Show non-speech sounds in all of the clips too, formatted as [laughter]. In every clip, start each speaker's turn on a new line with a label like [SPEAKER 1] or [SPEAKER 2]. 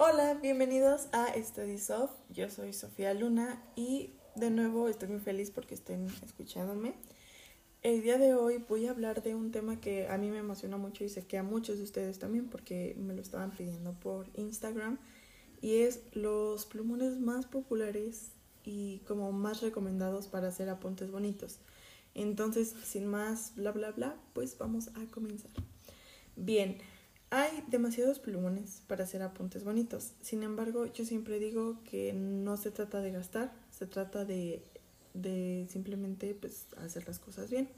[SPEAKER 1] Hola, bienvenidos a Study Soft. Yo soy Sofía Luna y de nuevo estoy muy feliz porque estén escuchándome. El día de hoy voy a hablar de un tema que a mí me emociona mucho y sé que a muchos de ustedes también porque me lo estaban pidiendo por Instagram y es los plumones más populares y como más recomendados para hacer apuntes bonitos. Entonces, sin más bla bla bla, pues vamos a comenzar. Bien, hay demasiados plumones para hacer apuntes bonitos. Sin embargo, yo siempre digo que no se trata de gastar, se trata de, de simplemente pues, hacer las cosas bien.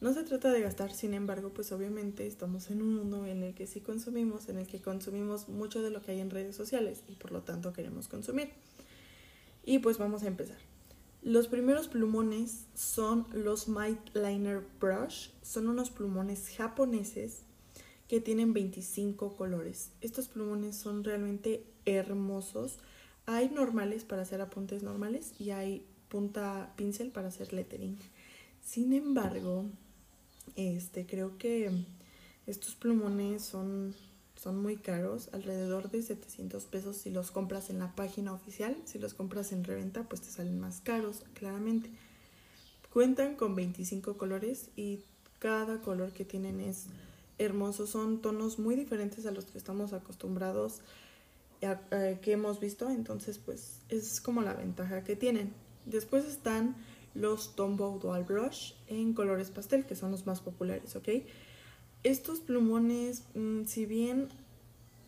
[SPEAKER 1] No se trata de gastar, sin embargo, pues obviamente estamos en un mundo en el que sí consumimos, en el que consumimos mucho de lo que hay en redes sociales y por lo tanto queremos consumir. Y pues vamos a empezar. Los primeros plumones son los Might Liner Brush. Son unos plumones japoneses que tienen 25 colores. Estos plumones son realmente hermosos. Hay normales para hacer apuntes normales y hay punta pincel para hacer lettering. Sin embargo, este creo que estos plumones son son muy caros, alrededor de 700 pesos si los compras en la página oficial, si los compras en reventa pues te salen más caros, claramente. Cuentan con 25 colores y cada color que tienen es hermosos, son tonos muy diferentes a los que estamos acostumbrados, que hemos visto, entonces pues es como la ventaja que tienen. Después están los Tombow Dual Brush en colores pastel, que son los más populares, ¿ok? Estos plumones, mm, si bien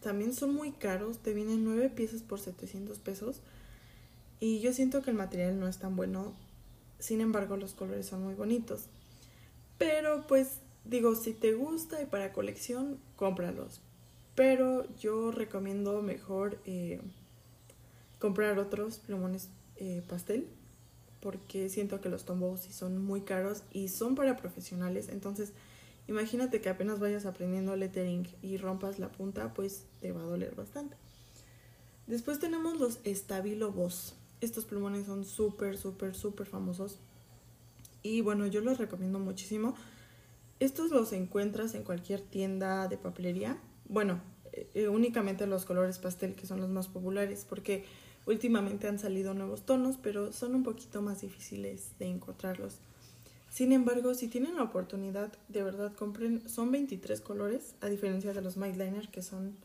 [SPEAKER 1] también son muy caros, te vienen 9 piezas por 700 pesos y yo siento que el material no es tan bueno, sin embargo los colores son muy bonitos. Pero pues digo, si te gusta y para colección, cómpralos. Pero yo recomiendo mejor eh, comprar otros plumones eh, pastel. Porque siento que los tombos sí son muy caros y son para profesionales. Entonces, imagínate que apenas vayas aprendiendo lettering y rompas la punta, pues te va a doler bastante. Después tenemos los Stabilo Boss. Estos plumones son súper, súper, súper famosos. Y bueno, yo los recomiendo muchísimo estos los encuentras en cualquier tienda de papelería. Bueno, eh, únicamente los colores pastel que son los más populares porque últimamente han salido nuevos tonos, pero son un poquito más difíciles de encontrarlos. Sin embargo, si tienen la oportunidad, de verdad compren, son 23 colores, a diferencia de los Liner que son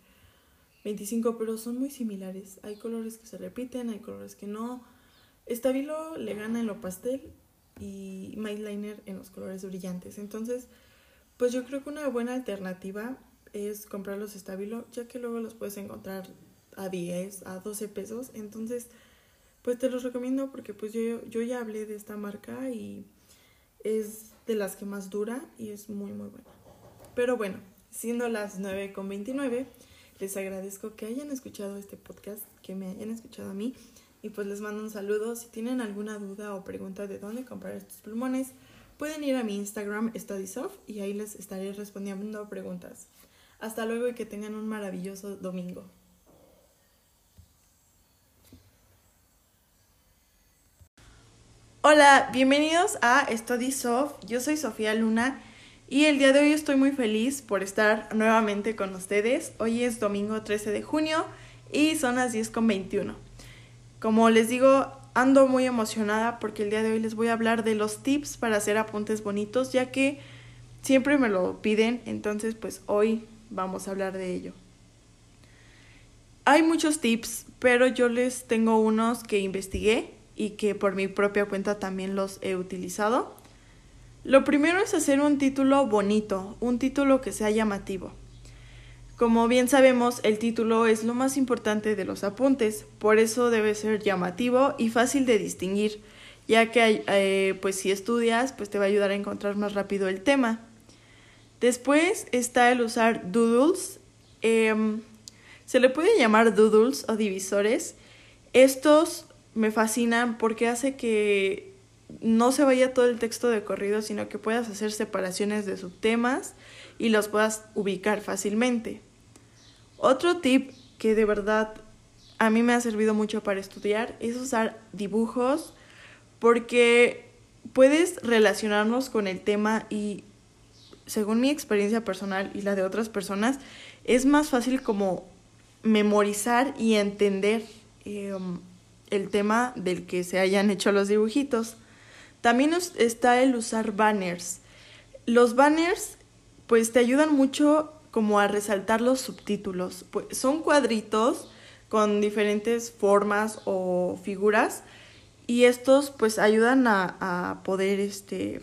[SPEAKER 1] 25, pero son muy similares. Hay colores que se repiten, hay colores que no. Stabilo le gana en lo pastel y Liner en los colores brillantes. Entonces, pues yo creo que una buena alternativa es comprar los estabilo, ya que luego los puedes encontrar a 10, a 12 pesos. Entonces, pues te los recomiendo porque pues yo, yo ya hablé de esta marca y es de las que más dura y es muy muy buena. Pero bueno, siendo las 9.29, les agradezco que hayan escuchado este podcast, que me hayan escuchado a mí y pues les mando un saludo. Si tienen alguna duda o pregunta de dónde comprar estos plumones, pueden ir a mi Instagram StudySoft y ahí les estaré respondiendo preguntas. Hasta luego y que tengan un maravilloso domingo. Hola, bienvenidos a StudySoft. Yo soy Sofía Luna y el día de hoy estoy muy feliz por estar nuevamente con ustedes. Hoy es domingo 13 de junio y son las 10.21. Como les digo, ando muy emocionada porque el día de hoy les voy a hablar de los tips para hacer apuntes bonitos, ya que siempre me lo piden, entonces pues hoy vamos a hablar de ello. Hay muchos tips, pero yo les tengo unos que investigué y que por mi propia cuenta también los he utilizado. Lo primero es hacer un título bonito, un título que sea llamativo. Como bien sabemos, el título es lo más importante de los apuntes, por eso debe ser llamativo y fácil de distinguir, ya que eh, pues si estudias, pues te va a ayudar a encontrar más rápido el tema. Después está el usar doodles. Em, se le puede llamar doodles o divisores. Estos me fascinan porque hace que no se vaya todo el texto de corrido, sino que puedas hacer separaciones de subtemas y los puedas ubicar fácilmente. Otro tip que de verdad a mí me ha servido mucho para estudiar es usar dibujos porque puedes relacionarnos con el tema y según mi experiencia personal y la de otras personas es más fácil como memorizar y entender em, el tema del que se hayan hecho los dibujitos. También está el usar banners. Los banners pues te ayudan mucho como a resaltar los subtítulos. Pues, son cuadritos con diferentes formas o figuras y estos pues ayudan a, poder este,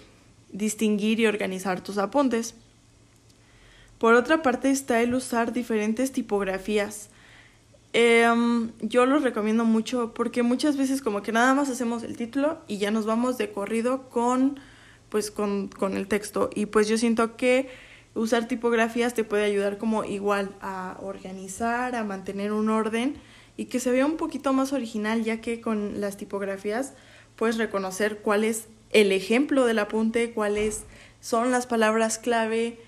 [SPEAKER 1] distinguir y organizar tus apuntes. Por otra parte está el usar diferentes tipografías. Em, yo los recomiendo mucho porque muchas veces como que nada más hacemos el título y ya nos vamos de corrido con pues con, con el texto y pues yo siento que usar tipografías te puede ayudar como igual a organizar, a mantener un orden y que se vea un poquito más original ya que con las tipografías puedes reconocer cuál es el ejemplo del apunte, cuáles son las palabras clave,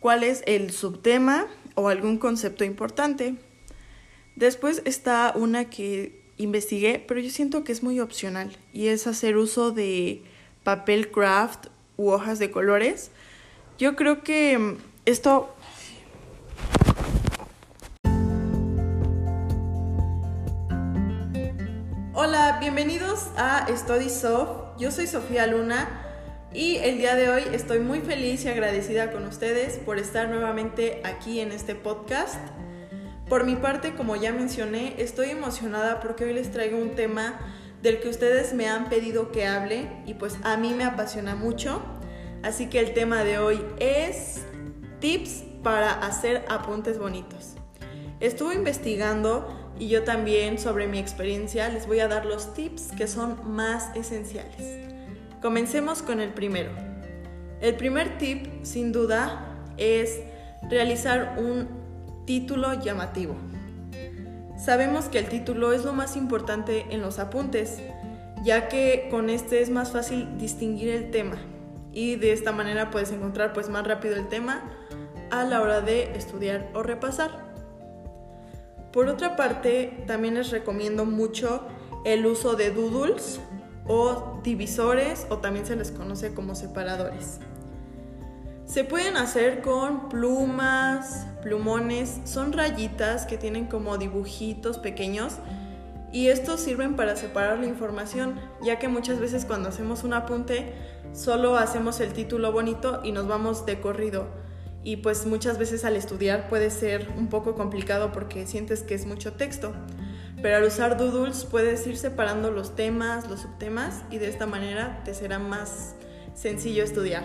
[SPEAKER 1] cuál es el subtema o algún concepto importante. Después está una que investigué, pero yo siento que es muy opcional y es hacer uso de papel craft u hojas de colores. Yo creo que mm, esto Hola, bienvenidos a Study Soft. Yo soy Sofía Luna y el día de hoy estoy muy feliz y agradecida con ustedes por estar nuevamente aquí en este podcast. Por mi parte, como ya mencioné, estoy emocionada porque hoy les traigo un tema del que ustedes me han pedido que hable y pues a mí me apasiona mucho. Así que el tema de hoy es tips para hacer apuntes bonitos. Estuve investigando y yo también sobre mi experiencia les voy a dar los tips que son más esenciales. Comencemos con el primero. El primer tip, sin duda, es realizar un título llamativo. Sabemos que el título es lo más importante en los apuntes, ya que con este es más fácil distinguir el tema y de esta manera puedes encontrar pues más rápido el tema a la hora de estudiar o repasar. Por otra parte, también les recomiendo mucho el uso de doodles o divisores o también se les conoce como separadores. Se pueden hacer con plumas, plumones, son rayitas que tienen como dibujitos pequeños y estos sirven para separar la información, ya que muchas veces cuando hacemos un apunte solo hacemos el título bonito y nos vamos de corrido. Y pues muchas veces al estudiar puede ser un poco complicado porque sientes que es mucho texto pero al usar doodles puedes ir separando los temas, los subtemas y de esta manera te será más sencillo estudiar.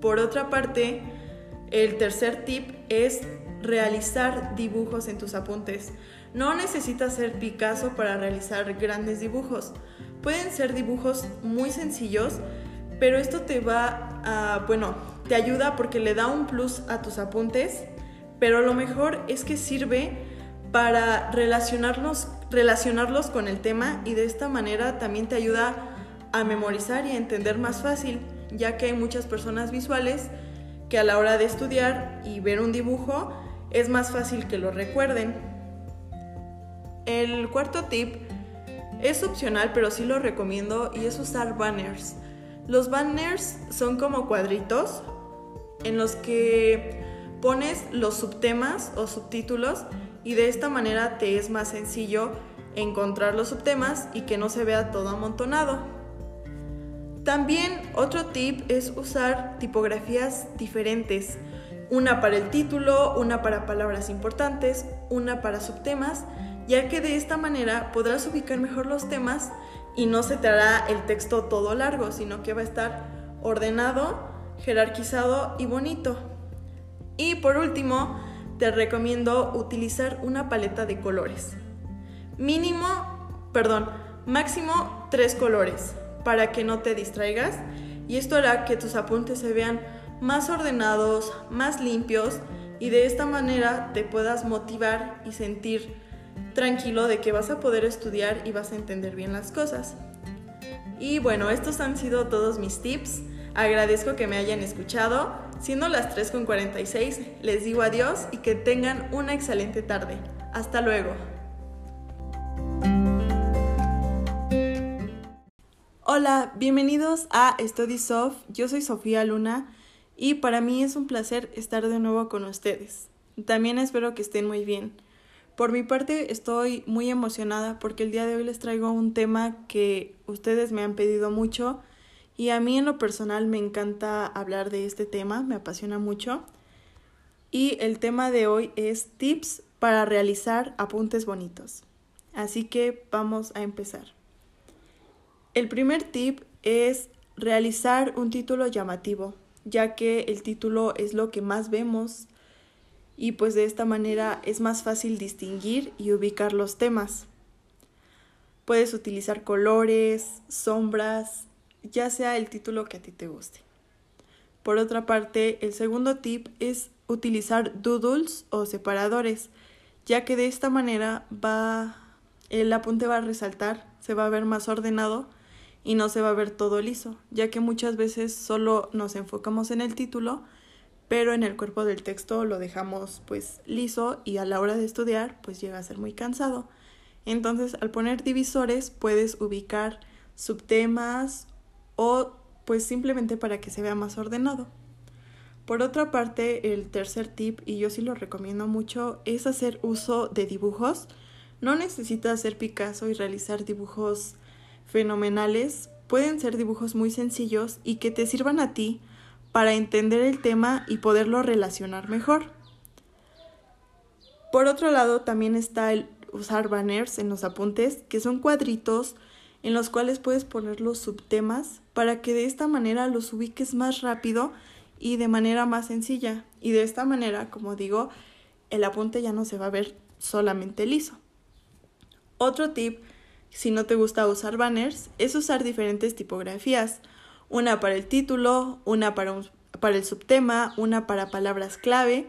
[SPEAKER 1] Por otra parte, el tercer tip es realizar dibujos en tus apuntes. No necesitas ser Picasso para realizar grandes dibujos. Pueden ser dibujos muy sencillos, pero esto te va a, bueno, te ayuda porque le da un plus a tus apuntes, pero lo mejor es que sirve para relacionarlos, relacionarlos con el tema y de esta manera también te ayuda a memorizar y a entender más fácil, ya que hay muchas personas visuales que a la hora de estudiar y ver un dibujo es más fácil que lo recuerden. El cuarto tip es opcional, pero sí lo recomiendo y es usar banners. Los banners son como cuadritos en los que pones los subtemas o subtítulos y de esta manera te es más sencillo encontrar los subtemas y que no se vea todo amontonado. También otro tip es usar tipografías diferentes, una para el título, una para palabras importantes, una para subtemas, ya que de esta manera podrás ubicar mejor los temas y no se te hará el texto todo largo, sino que va a estar ordenado, jerarquizado y bonito. Y por último, te recomiendo utilizar una paleta de colores. Mínimo, perdón, máximo tres colores para que no te distraigas y esto hará que tus apuntes se vean más ordenados, más limpios y de esta manera te puedas motivar y sentir tranquilo de que vas a poder estudiar y vas a entender bien las cosas. Y bueno, estos han sido todos mis tips. Agradezco que me hayan escuchado. Siendo las 3.46, les digo adiós y que tengan una excelente tarde. Hasta luego. Hola, bienvenidos a Study Soft. Yo soy Sofía Luna y para mí es un placer estar de nuevo con ustedes. También espero que estén muy bien. Por mi parte estoy muy emocionada porque el día de hoy les traigo un tema que ustedes me han pedido mucho y a mí en lo personal me encanta hablar de este tema, me apasiona mucho. Y el tema de hoy es tips para realizar apuntes bonitos. Así que vamos a empezar. El primer tip es realizar un título llamativo, ya que el título es lo que más vemos y pues de esta manera es más fácil distinguir y ubicar los temas. Puedes utilizar colores, sombras, ya sea el título que a ti te guste. Por otra parte, el segundo tip es utilizar doodles o separadores, ya que de esta manera va el apunte va a resaltar, se va a ver más ordenado y no se va a ver todo liso, ya que muchas veces solo nos enfocamos en el título pero en el cuerpo del texto lo dejamos pues liso y a la hora de estudiar pues llega a ser muy cansado. Entonces al poner divisores puedes ubicar subtemas o pues simplemente para que se vea más ordenado. Por otra parte, el tercer tip, y yo sí lo recomiendo mucho, es hacer uso de dibujos. No necesitas ser Picasso y realizar dibujos fenomenales, pueden ser dibujos muy sencillos y que te sirvan a ti para entender el tema y poderlo relacionar mejor. Por otro lado, también está el usar banners en los apuntes, que son cuadritos en los cuales puedes poner los subtemas para que de esta manera los ubiques más rápido y de manera más sencilla. Y de esta manera, como digo, el apunte ya no se va a ver solamente liso. Otro tip, si no te gusta usar banners, es usar diferentes tipografías una para el título, una para, para el subtema, una para palabras clave.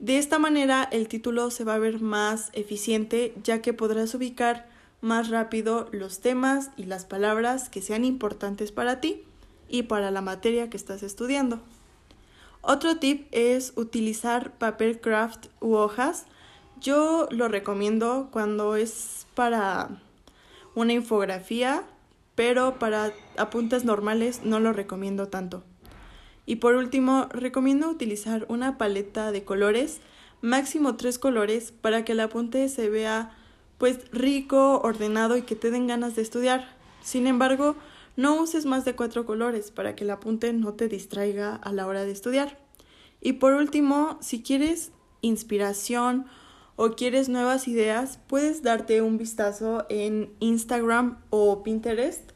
[SPEAKER 1] De esta manera el título se va a ver más eficiente ya que podrás ubicar más rápido los temas y las palabras que sean importantes para ti y para la materia que estás estudiando. Otro tip es utilizar papel craft u hojas. Yo lo recomiendo cuando es para una infografía pero para apuntes normales no lo recomiendo tanto. Y por último, recomiendo utilizar una paleta de colores, máximo tres colores, para que el apunte se vea pues rico, ordenado y que te den ganas de estudiar. Sin embargo, no uses más de cuatro colores para que el apunte no te distraiga a la hora de estudiar. Y por último, si quieres inspiración o quieres nuevas ideas, puedes darte un vistazo en Instagram o Pinterest.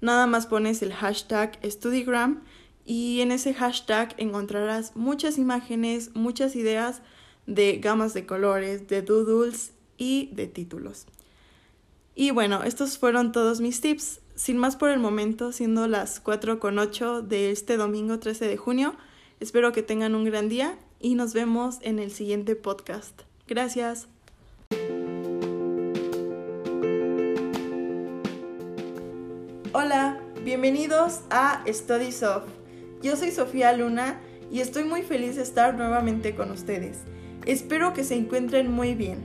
[SPEAKER 1] Nada más pones el hashtag StudyGram y en ese hashtag encontrarás muchas imágenes, muchas ideas de gamas de colores, de doodles y de títulos. Y bueno, estos fueron todos mis tips. Sin más por el momento, siendo las 4 con 8 de este domingo 13 de junio, espero que tengan un gran día y nos vemos en el siguiente podcast. Gracias. Hola, bienvenidos a Study Soft. Yo soy Sofía Luna y estoy muy feliz de estar nuevamente con ustedes. Espero que se encuentren muy bien.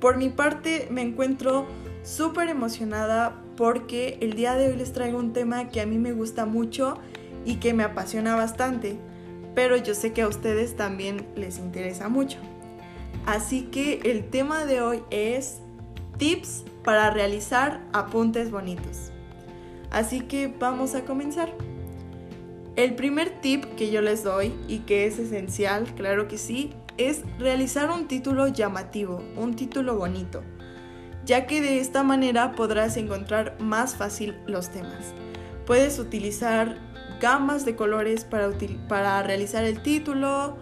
[SPEAKER 1] Por mi parte me encuentro súper emocionada porque el día de hoy les traigo un tema que a mí me gusta mucho y que me apasiona bastante, pero yo sé que a ustedes también les interesa mucho. Así que el tema de hoy es tips para realizar apuntes bonitos. Así que vamos a comenzar. El primer tip que yo les doy y que es esencial, claro que sí, es realizar un título llamativo, un título bonito, ya que de esta manera podrás encontrar más fácil los temas. Puedes utilizar gamas de colores para, para realizar el título,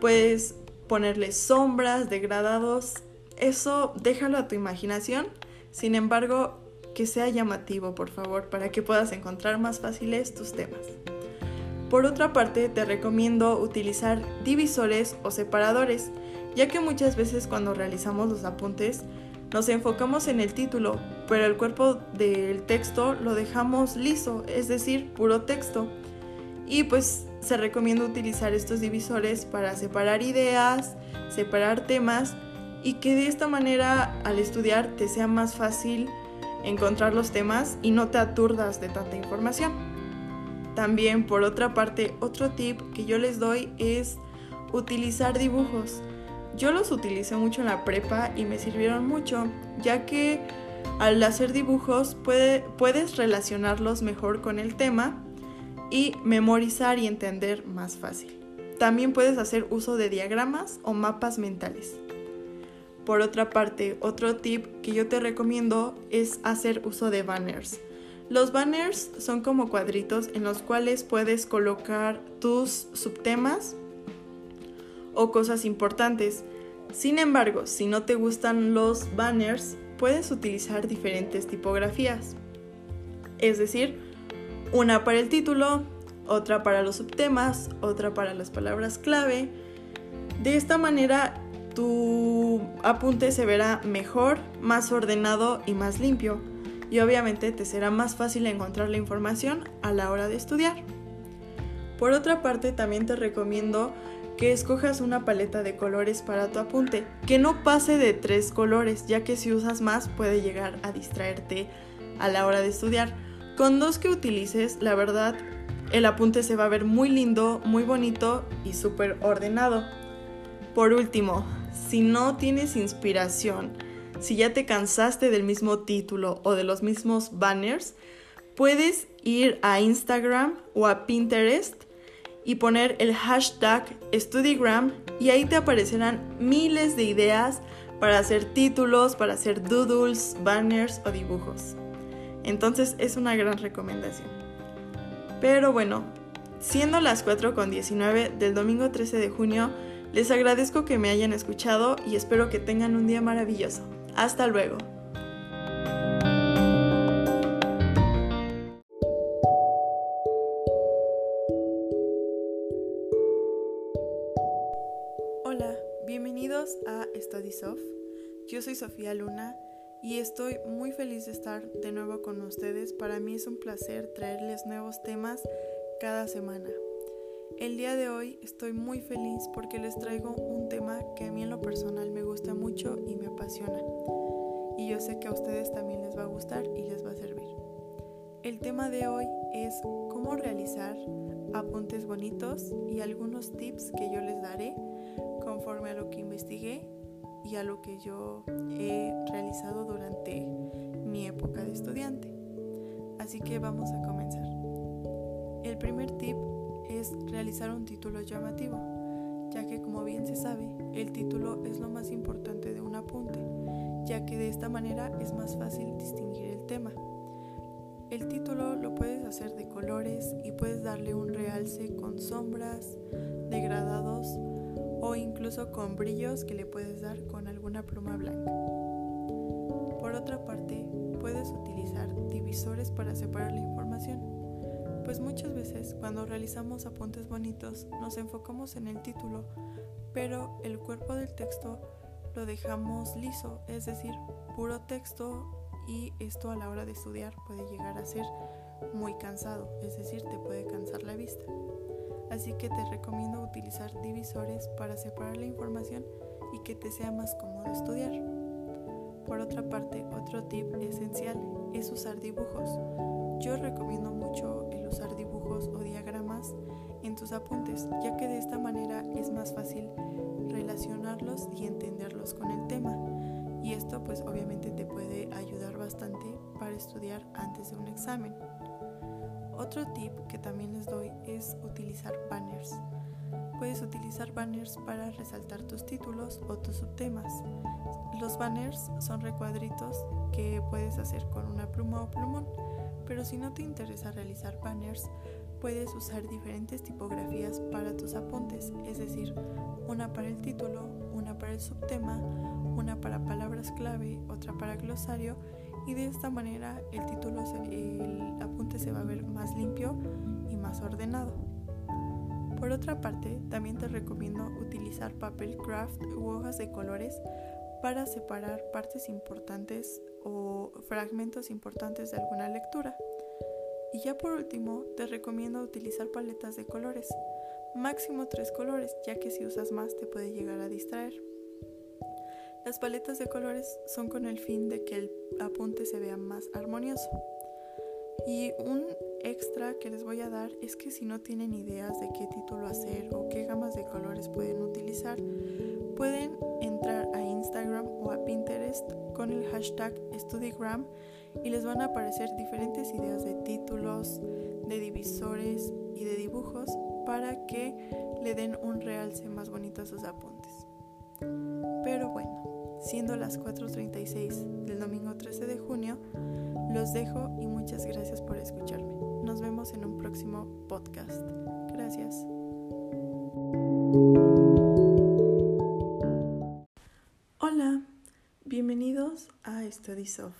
[SPEAKER 1] puedes ponerle sombras, degradados, eso déjalo a tu imaginación. Sin embargo, que sea llamativo, por favor, para que puedas encontrar más fáciles tus temas. Por otra parte, te recomiendo utilizar divisores o separadores, ya que muchas veces cuando realizamos los apuntes nos enfocamos en el título, pero el cuerpo del texto lo dejamos liso, es decir, puro texto. Y pues se recomienda utilizar estos divisores para separar ideas, separar temas y que de esta manera al estudiar te sea más fácil encontrar los temas y no te aturdas de tanta información. También por otra parte, otro tip que yo les doy es utilizar dibujos, Yo los utilicé mucho en la prepa y me sirvieron mucho, ya que al hacer dibujos puedes relacionarlos mejor con el tema y memorizar y entender más fácil. También puedes hacer uso de diagramas o mapas mentales. Por otra parte, otro tip que yo te recomiendo es hacer uso de banners. Los banners son como cuadritos en los cuales puedes colocar tus subtemas o cosas importantes. Sin embargo, si no te gustan los banners, puedes utilizar diferentes tipografías. Es decir, una para el título, otra para los subtemas, otra para las palabras clave. De esta manera tu apunte se verá mejor, más ordenado y más limpio. Y obviamente te será más fácil encontrar la información a la hora de estudiar. Por otra parte, también te recomiendo que escojas una paleta de colores para tu apunte, que no pase de tres colores, ya que si usas más puede llegar a distraerte a la hora de estudiar. Con dos que utilices, la verdad, el apunte se va a ver muy lindo, muy bonito y súper ordenado. Por último, si no tienes inspiración, si ya te cansaste del mismo título o de los mismos banners, puedes ir a Instagram o a Pinterest y poner el hashtag StudyGram y ahí te aparecerán miles de ideas para hacer títulos, para hacer doodles, banners o dibujos. Entonces es una gran recomendación. Pero bueno, siendo las 4.19 del domingo 13 de junio, les agradezco que me hayan escuchado y espero que tengan un día maravilloso. Hasta luego. a Study Soft. Yo soy Sofía Luna y estoy muy feliz de estar de nuevo con ustedes. Para mí es un placer traerles nuevos temas cada semana. El día de hoy estoy muy feliz porque les traigo un tema que a mí en lo personal me gusta mucho y me apasiona. Y yo sé que a ustedes también les va a gustar y les va a servir. El tema de hoy es cómo realizar apuntes bonitos y algunos tips que yo les daré conforme a lo que investigué y a lo que yo he realizado durante mi época de estudiante. Así que vamos a comenzar. El primer tip es realizar un título llamativo, ya que como bien se sabe, el título es lo más importante de un apunte, ya que de esta manera es más fácil distinguir el tema. El título lo puedes hacer de colores y puedes darle un realce con sombras, degradados o incluso con brillos que le puedes dar con alguna pluma blanca. Por otra parte, puedes utilizar divisores para separar la información, pues muchas veces cuando realizamos apuntes bonitos nos enfocamos en el título, pero el cuerpo del texto lo dejamos liso, es decir, puro texto y esto a la hora de estudiar puede llegar a ser muy cansado, es decir, te puede cansar la vista así que te recomiendo utilizar divisores para separar la información y que te sea más cómodo estudiar. Por otra parte, otro tip esencial es usar dibujos. Yo recomiendo mucho el usar dibujos o diagramas en tus apuntes, ya que de esta manera es más fácil relacionarlos y entenderlos con el tema. Y esto pues obviamente te puede ayudar bastante para estudiar antes de un examen. Otro tip que también les doy es utilizar banners. Puedes utilizar banners para resaltar tus títulos o tus subtemas. Los banners son recuadritos que puedes hacer con una pluma o plumón, pero si no te interesa realizar banners, puedes usar diferentes tipografías para tus apuntes, es decir, una para el título, una para el subtema, una para palabras clave, otra para glosario y de esta manera el título, el apunte se va a ver más limpio y más ordenado. Por otra parte, también te recomiendo utilizar papel craft u hojas de colores para separar partes importantes o fragmentos importantes de alguna lectura. Y ya por último, te recomiendo utilizar paletas de colores, máximo tres colores, ya que si usas más te puede llegar a distraer. Las paletas de colores son con el fin de que el apunte se vea más armonioso. Y un extra que les voy a dar es que si no tienen ideas de qué título hacer o qué gamas de colores pueden utilizar, pueden entrar a Instagram o a Pinterest con el hashtag StudyGram y les van a aparecer diferentes ideas de títulos, de divisores y de dibujos para que le den un realce más bonito a sus apuntes. Pero bueno, siendo las 4.36 del domingo 13 de junio, los dejo y muchas gracias por escucharme. Nos vemos en un próximo podcast. Gracias. Hola, bienvenidos a Study Soft.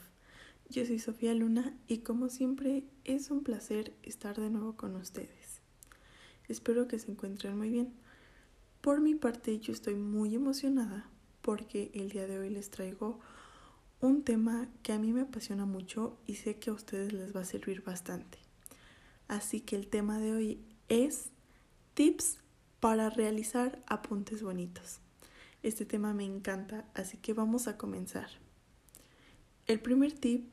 [SPEAKER 1] Yo soy Sofía Luna y como siempre es un placer estar de nuevo con ustedes. Espero que se encuentren muy bien. Por mi parte yo estoy muy emocionada porque el día de hoy les traigo un tema que a mí me apasiona mucho y sé que a ustedes les va a servir bastante. Así que el tema de hoy es tips para realizar apuntes bonitos. Este tema me encanta, así que vamos a comenzar. El primer tip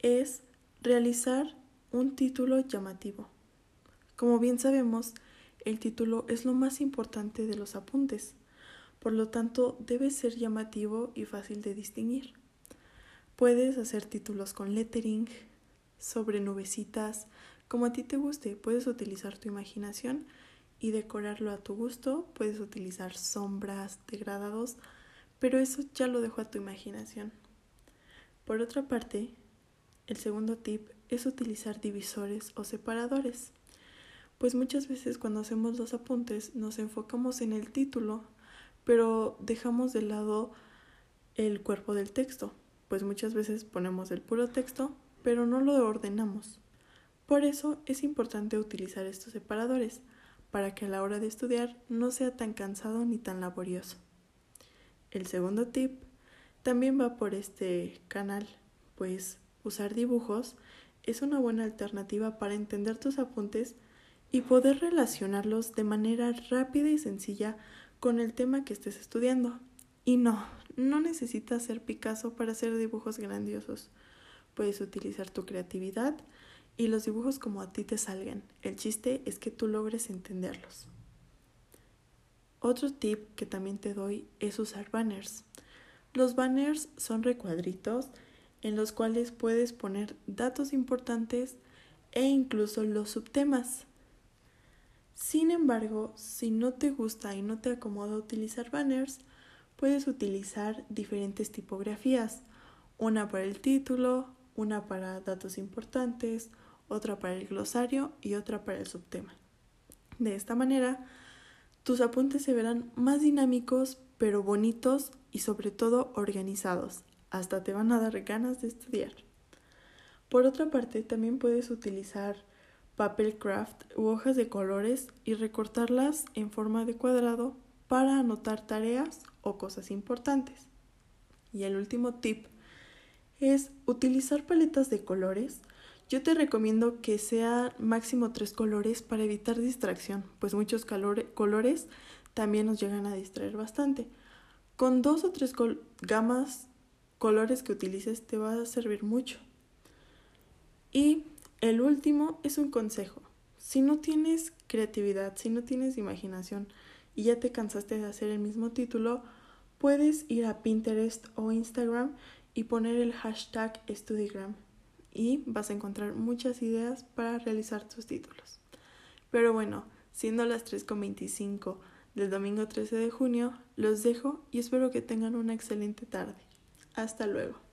[SPEAKER 1] es realizar un título llamativo. Como bien sabemos, el título es lo más importante de los apuntes, por lo tanto debe ser llamativo y fácil de distinguir. Puedes hacer títulos con lettering, sobre nubecitas, como a ti te guste. Puedes utilizar tu imaginación y decorarlo a tu gusto. Puedes utilizar sombras, degradados, pero eso ya lo dejo a tu imaginación. Por otra parte, el segundo tip es utilizar divisores o separadores, pues muchas veces cuando hacemos los apuntes nos enfocamos en el título, pero dejamos de lado el cuerpo del texto pues muchas veces ponemos el puro texto, pero no lo ordenamos. Por eso es importante utilizar estos separadores, para que a la hora de estudiar no sea tan cansado ni tan laborioso. El segundo tip también va por este canal, pues usar dibujos es una buena alternativa para entender tus apuntes y poder relacionarlos de manera rápida y sencilla con el tema que estés estudiando. Y no, no necesitas ser Picasso para hacer dibujos grandiosos. Puedes utilizar tu creatividad y los dibujos como a ti te salgan. El chiste es que tú logres entenderlos. Otro tip que también te doy es usar banners. Los banners son recuadritos en los cuales puedes poner datos importantes e incluso los subtemas. Sin embargo, si no te gusta y no te acomoda utilizar banners, puedes utilizar diferentes tipografías, una para el título, una para datos importantes, otra para el glosario y otra para el subtema. De esta manera, tus apuntes se verán más dinámicos, pero bonitos y sobre todo organizados. Hasta te van a dar ganas de estudiar. Por otra parte, también puedes utilizar papel craft u hojas de colores y recortarlas en forma de cuadrado para anotar tareas o cosas importantes. Y el último tip es utilizar paletas de colores. Yo te recomiendo que sea máximo tres colores para evitar distracción, pues muchos colores también nos llegan a distraer bastante. Con dos o tres gamas colores que utilices te va a servir mucho. Y el último es un consejo. Si no tienes creatividad, si no tienes imaginación, y ya te cansaste de hacer el mismo título, puedes ir a Pinterest o Instagram y poner el hashtag StudyGram y vas a encontrar muchas ideas para realizar tus títulos. Pero bueno, siendo las 3.25 del domingo 13 de junio, los dejo y espero que tengan una excelente tarde. Hasta luego.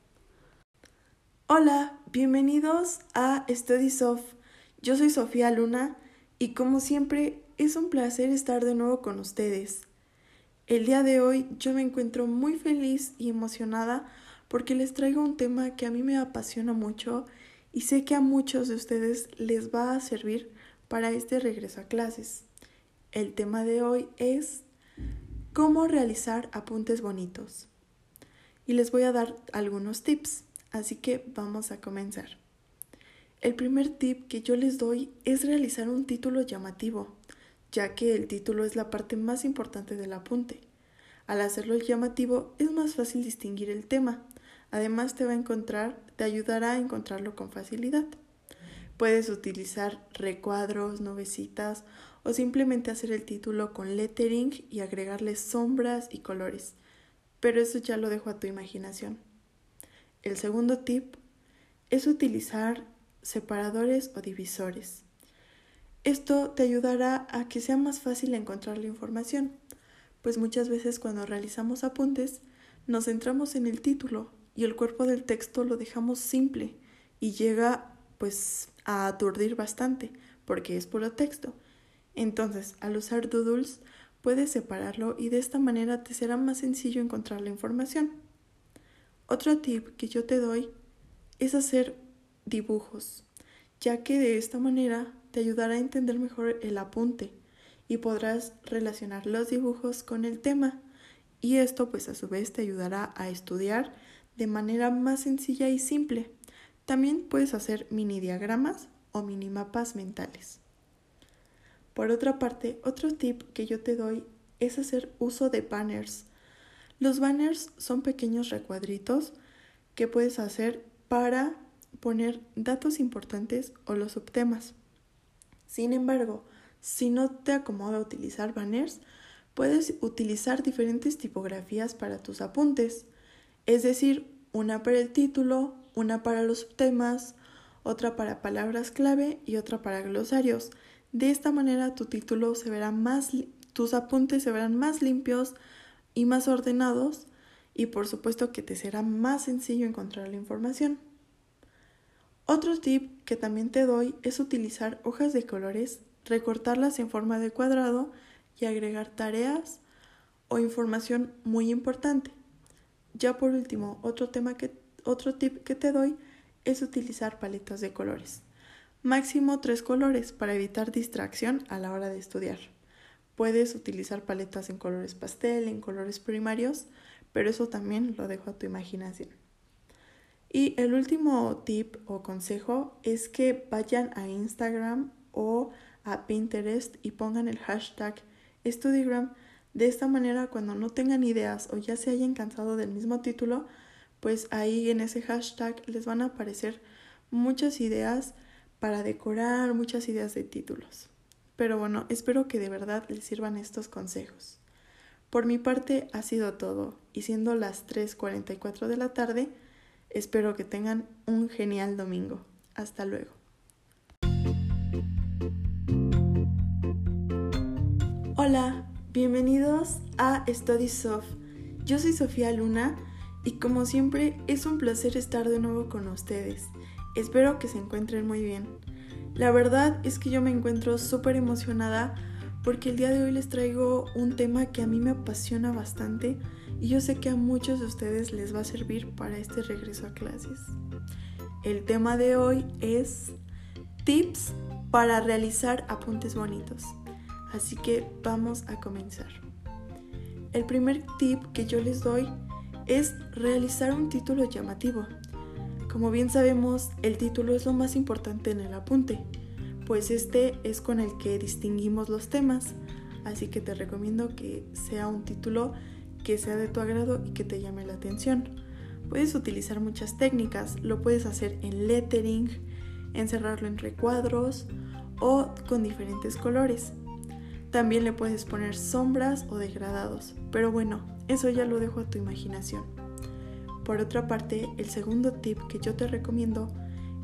[SPEAKER 1] Hola, bienvenidos a Study Soft. Yo soy Sofía Luna y como siempre es un placer estar de nuevo con ustedes. El día de hoy yo me encuentro muy feliz y emocionada porque les traigo un tema que a mí me apasiona mucho y sé que a muchos de ustedes les va a servir para este regreso a clases. El tema de hoy es cómo realizar apuntes bonitos. Y les voy a dar algunos tips, así que vamos a comenzar. El primer tip que yo les doy es realizar un título llamativo ya que el título es la parte más importante del apunte. Al hacerlo llamativo es más fácil distinguir el tema. Además te va a encontrar, te ayudará a encontrarlo con facilidad. Puedes utilizar recuadros, novecitas o simplemente hacer el título con lettering y agregarle sombras y colores. Pero eso ya lo dejo a tu imaginación. El segundo tip es utilizar separadores o divisores. Esto te ayudará a que sea más fácil encontrar la información, pues muchas veces cuando realizamos apuntes nos centramos en el título y el cuerpo del texto lo dejamos simple y llega pues a aturdir bastante porque es puro texto. Entonces, al usar doodles puedes separarlo y de esta manera te será más sencillo encontrar la información. Otro tip que yo te doy es hacer dibujos, ya que de esta manera te ayudará a entender mejor el apunte y podrás relacionar los dibujos con el tema y esto pues a su vez te ayudará a estudiar de manera más sencilla y simple. También puedes hacer mini diagramas o mini mapas mentales. Por otra parte, otro tip que yo te doy es hacer uso de banners. Los banners son pequeños recuadritos que puedes hacer para poner datos importantes o los subtemas. Sin embargo, si no te acomoda utilizar banners, puedes utilizar diferentes tipografías para tus apuntes, es decir, una para el título, una para los subtemas, otra para palabras clave y otra para glosarios. De esta manera tu título se verá más, tus apuntes se verán más limpios y más ordenados y por supuesto que te será más sencillo encontrar la información. Otro tip que también te doy es utilizar hojas de colores, recortarlas en forma de cuadrado y agregar tareas o información muy importante. Ya por último, otro tema que otro tip que te doy es utilizar paletas de colores. Máximo tres colores para evitar distracción a la hora de estudiar. Puedes utilizar paletas en colores pastel, en colores primarios, pero eso también lo dejo a tu imaginación. Y el último tip o consejo es que vayan a Instagram o a Pinterest y pongan el hashtag StudyGram. De esta manera, cuando no tengan ideas o ya se hayan cansado del mismo título, pues ahí en ese hashtag les van a aparecer muchas ideas para decorar, muchas ideas de títulos. Pero bueno, espero que de verdad les sirvan estos consejos. Por mi parte ha sido todo, y siendo las 3.44 de la tarde, Espero que tengan un genial domingo. Hasta luego. Hola, bienvenidos a Study Soft. Yo soy Sofía Luna y como siempre es un placer estar de nuevo con ustedes. Espero que se encuentren muy bien. La verdad es que yo me encuentro súper emocionada porque el día de hoy les traigo un tema que a mí me apasiona bastante y yo sé que a muchos de ustedes les va a servir para este regreso a clases. El tema de hoy es tips para realizar apuntes bonitos. Así que vamos a comenzar. El primer tip que yo les doy es realizar un título llamativo. Como bien sabemos, el título es lo más importante en el apunte, pues este es con el que distinguimos los temas, así que te recomiendo que sea un título que sea de tu agrado y que te llame la atención. Puedes utilizar muchas técnicas, lo puedes hacer en lettering, encerrarlo en recuadros o con diferentes colores. También le puedes poner sombras o degradados, pero bueno, eso ya lo dejo a tu imaginación. Por otra parte, el segundo tip que yo te recomiendo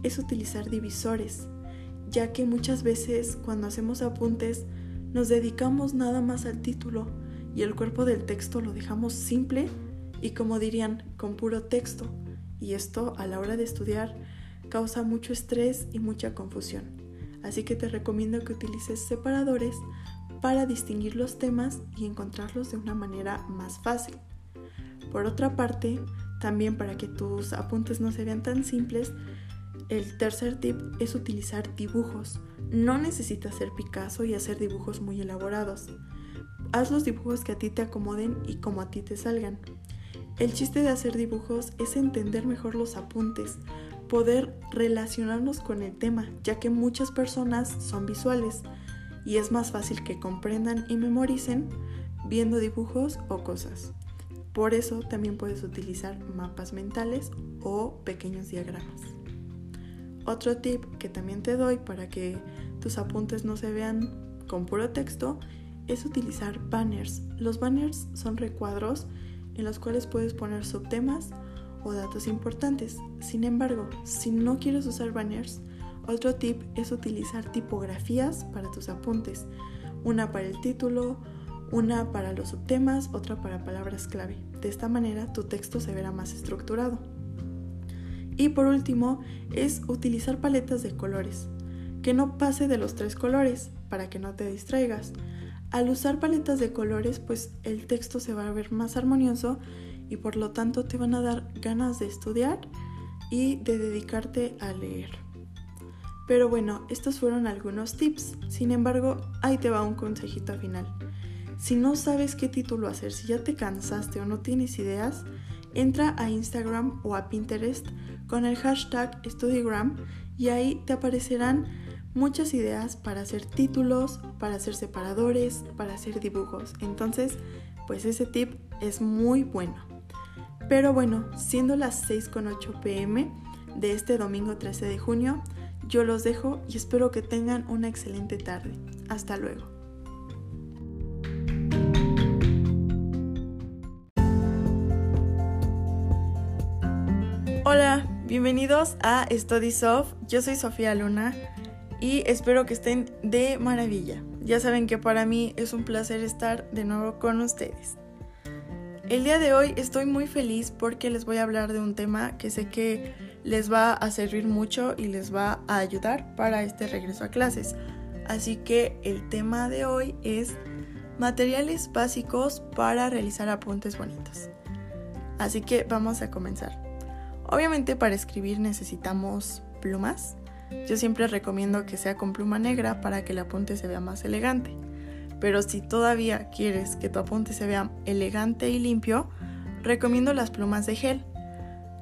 [SPEAKER 1] es utilizar divisores, ya que muchas veces cuando hacemos apuntes nos dedicamos nada más al título y el cuerpo del texto lo dejamos simple y como dirían, con puro texto. Y esto a la hora de estudiar causa mucho estrés y mucha confusión. Así que te recomiendo que utilices separadores para distinguir los temas y encontrarlos de una manera más fácil. Por otra parte, también para que tus apuntes no se vean tan simples, el tercer tip es utilizar dibujos. No necesitas ser Picasso y hacer dibujos muy elaborados. Haz los dibujos que a ti te acomoden y como a ti te salgan. El chiste de hacer dibujos es entender mejor los apuntes, poder relacionarnos con el tema, ya que muchas personas son visuales y es más fácil que comprendan y memoricen viendo dibujos o cosas. Por eso también puedes utilizar mapas mentales o pequeños diagramas. Otro tip que también te doy para que tus apuntes no se vean con puro texto es utilizar banners. Los banners son recuadros en los cuales puedes poner subtemas o datos importantes. Sin embargo, si no quieres usar banners, otro tip es utilizar tipografías para tus apuntes. Una para el título, una para los subtemas, otra para palabras clave. De esta manera tu texto se verá más estructurado. Y por último es utilizar paletas de colores, que no pase de los tres colores para que no te distraigas. Al usar paletas de colores pues el texto se va a ver más armonioso y por lo tanto te van a dar ganas de estudiar y de dedicarte a leer. Pero bueno, estos fueron algunos tips. Sin embargo, ahí te va un consejito final. Si no sabes qué título hacer, si ya te cansaste o no tienes ideas, entra a Instagram o a Pinterest con el hashtag StudyGram y ahí te aparecerán muchas ideas para hacer títulos, para hacer separadores, para hacer dibujos. Entonces, pues ese tip es muy bueno. Pero bueno, siendo las 6.8 pm de este domingo 13 de junio, yo los dejo y espero que tengan una excelente tarde. Hasta luego. Hola, bienvenidos a Study Soft. Yo soy Sofía Luna y espero que estén de maravilla. Ya saben que para mí es un placer estar de nuevo con ustedes. El día de hoy estoy muy feliz porque les voy a hablar de un tema que sé que les va a servir mucho y les va a ayudar para este regreso a clases. Así que el tema de hoy es materiales básicos para realizar apuntes bonitos. Así que vamos a comenzar. Obviamente para escribir necesitamos plumas. Yo siempre recomiendo que sea con pluma negra para que el apunte se vea más elegante. Pero si todavía quieres que tu apunte se vea elegante y limpio, recomiendo las plumas de gel.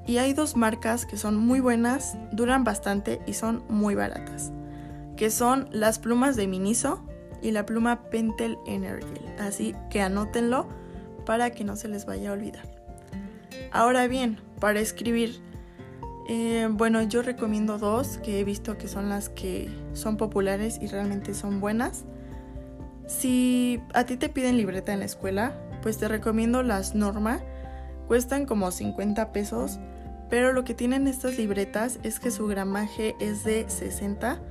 [SPEAKER 1] Y hay dos marcas que son muy buenas, duran bastante y son muy baratas, que son las plumas de Miniso y la pluma Pentel Energy. Así que anótenlo para que no se les vaya a olvidar. Ahora bien, para escribir, eh, bueno, yo recomiendo dos que he visto que son las que son populares y realmente son buenas. Si a ti te piden libreta en la escuela, pues te recomiendo las Norma. Cuestan como 50 pesos, pero lo que tienen estas libretas es que su gramaje es de 60.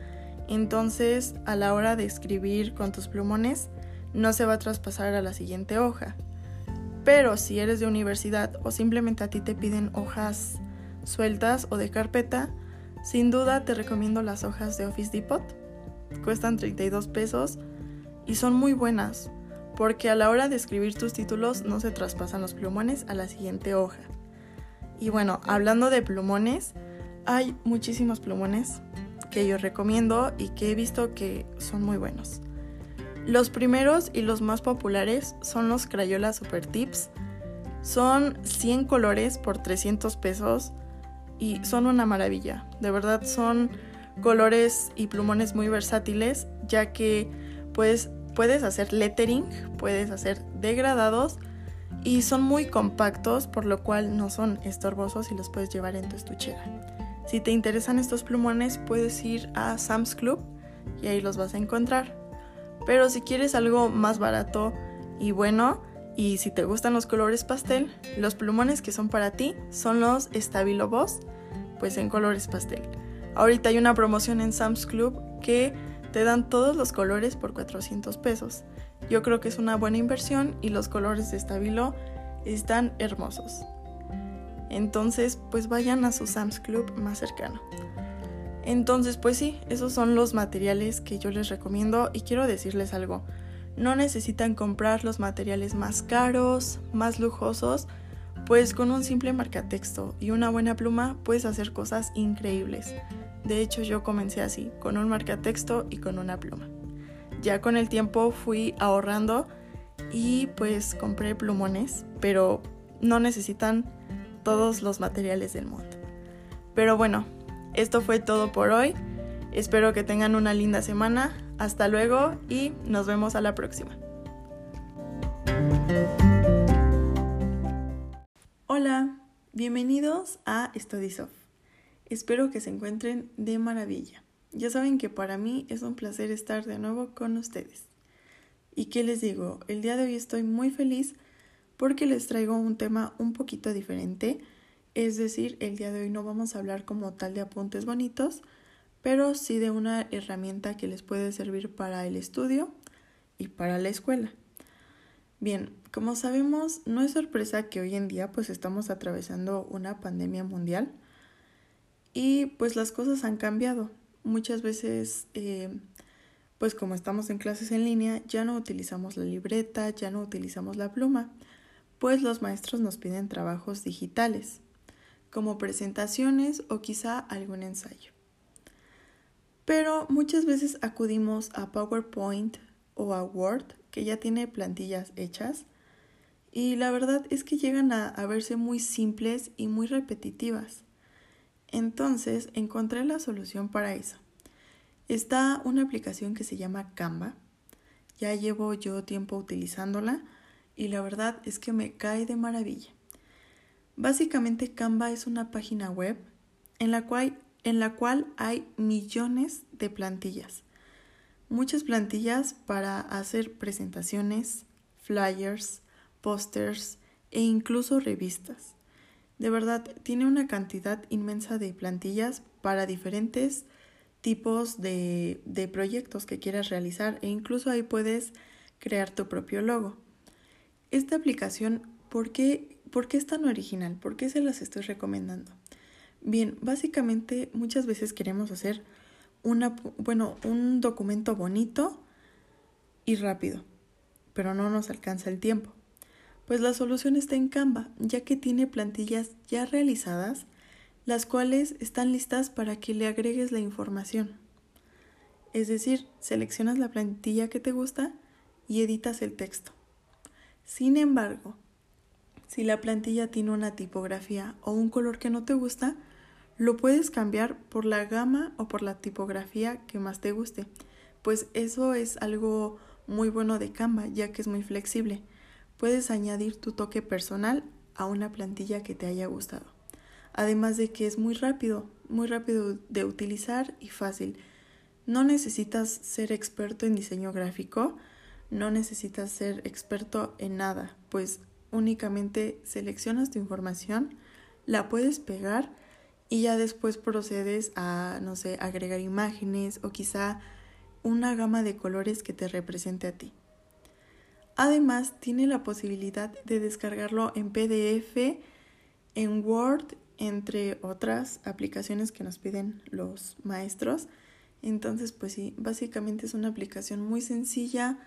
[SPEAKER 1] Entonces, a la hora de escribir con tus plumones, no se va a traspasar a la siguiente hoja. Pero si eres de universidad o simplemente a ti te piden hojas sueltas o de carpeta, sin duda te recomiendo las hojas de Office Depot. Cuestan 32 pesos y son muy buenas, porque a la hora de escribir tus títulos no se traspasan los plumones a la siguiente hoja. Y bueno, hablando de plumones, hay muchísimos plumones que yo recomiendo y que he visto que son muy buenos. Los primeros y los más populares son los Crayola Super Tips. Son 100 colores por 300 pesos y son una maravilla. De verdad son colores y plumones muy versátiles ya que puedes puedes hacer lettering, puedes hacer degradados y son muy compactos, por lo cual no son estorbosos y los puedes llevar en tu estuchera. Si te interesan estos plumones, puedes ir a Sam's Club y ahí los vas a encontrar. Pero si quieres algo más barato y bueno, y si te gustan los colores pastel, los plumones que son para ti son los Stabilo Boss, pues en colores pastel. Ahorita hay una promoción en Sam's Club que te dan todos los colores por 400 pesos. Yo creo que es una buena inversión y los colores de Stabilo están hermosos. Entonces, pues vayan a su Sam's Club más cercano. Entonces, pues sí, esos son los materiales que yo les recomiendo y quiero decirles algo. No necesitan comprar los materiales más caros, más lujosos, pues con un simple marcatexto y una buena pluma puedes hacer cosas increíbles. De hecho, yo comencé así, con un marcatexto y con una pluma. Ya con el tiempo fui ahorrando y pues compré plumones, pero no necesitan todos los materiales del mundo. Pero bueno, esto fue todo por hoy. Espero que tengan una linda semana. Hasta luego y nos vemos a la próxima. Hola, bienvenidos a StudySoft. Espero que se encuentren de maravilla. Ya saben que para mí es un placer estar de nuevo con ustedes. ¿Y qué les digo? El día de hoy estoy muy feliz porque les traigo un tema un poquito diferente. Es decir, el día de hoy no vamos a hablar como tal de apuntes bonitos, pero sí de una herramienta que les puede servir para el estudio y para la escuela. Bien, como sabemos, no es sorpresa que hoy en día pues estamos atravesando una pandemia mundial y pues las cosas han cambiado. Muchas veces, eh, pues como estamos en clases en línea, ya no utilizamos la libreta, ya no utilizamos la pluma, pues los maestros nos piden trabajos digitales, como presentaciones o quizá algún ensayo. Pero muchas veces acudimos a PowerPoint o a Word, que ya tiene plantillas hechas, y la verdad es que llegan a, verse muy simples y muy repetitivas. Entonces encontré la solución para eso. Está una aplicación que se llama Canva. Ya llevo yo tiempo utilizándola y la verdad es que me cae de maravilla. Básicamente Canva es una página web en la cual, en la cual hay millones de plantillas. Muchas plantillas para hacer presentaciones, flyers, pósters e incluso revistas. De verdad, tiene una cantidad inmensa de plantillas para diferentes tipos de, de, proyectos que quieras realizar e incluso ahí puedes crear tu propio logo. Esta aplicación, ¿por qué, ¿por qué es tan original? ¿Por qué se las estoy recomendando? Bien, básicamente muchas veces queremos hacer una, bueno, un documento bonito y rápido, pero no nos alcanza el tiempo. Pues la solución está en Canva, ya que tiene plantillas ya realizadas, las cuales están listas para que le agregues la información. Es decir, seleccionas la plantilla que te gusta y editas el texto. Sin embargo, si la plantilla tiene una tipografía o un color que no te gusta, lo puedes cambiar por la gama o por la tipografía que más te guste, pues eso es algo muy bueno de Canva, ya que es muy flexible puedes añadir tu toque personal a una plantilla que te haya gustado. Además de que es muy rápido, muy rápido de utilizar y fácil. No necesitas ser experto en diseño gráfico, no necesitas ser experto en nada, pues únicamente seleccionas tu información, la puedes pegar y ya después procedes a, no sé, agregar imágenes o quizá una gama de colores que te represente a ti. Además, tiene la posibilidad de descargarlo en PDF, en Word, entre otras aplicaciones que nos piden los maestros. Entonces, pues sí, básicamente es una aplicación muy sencilla,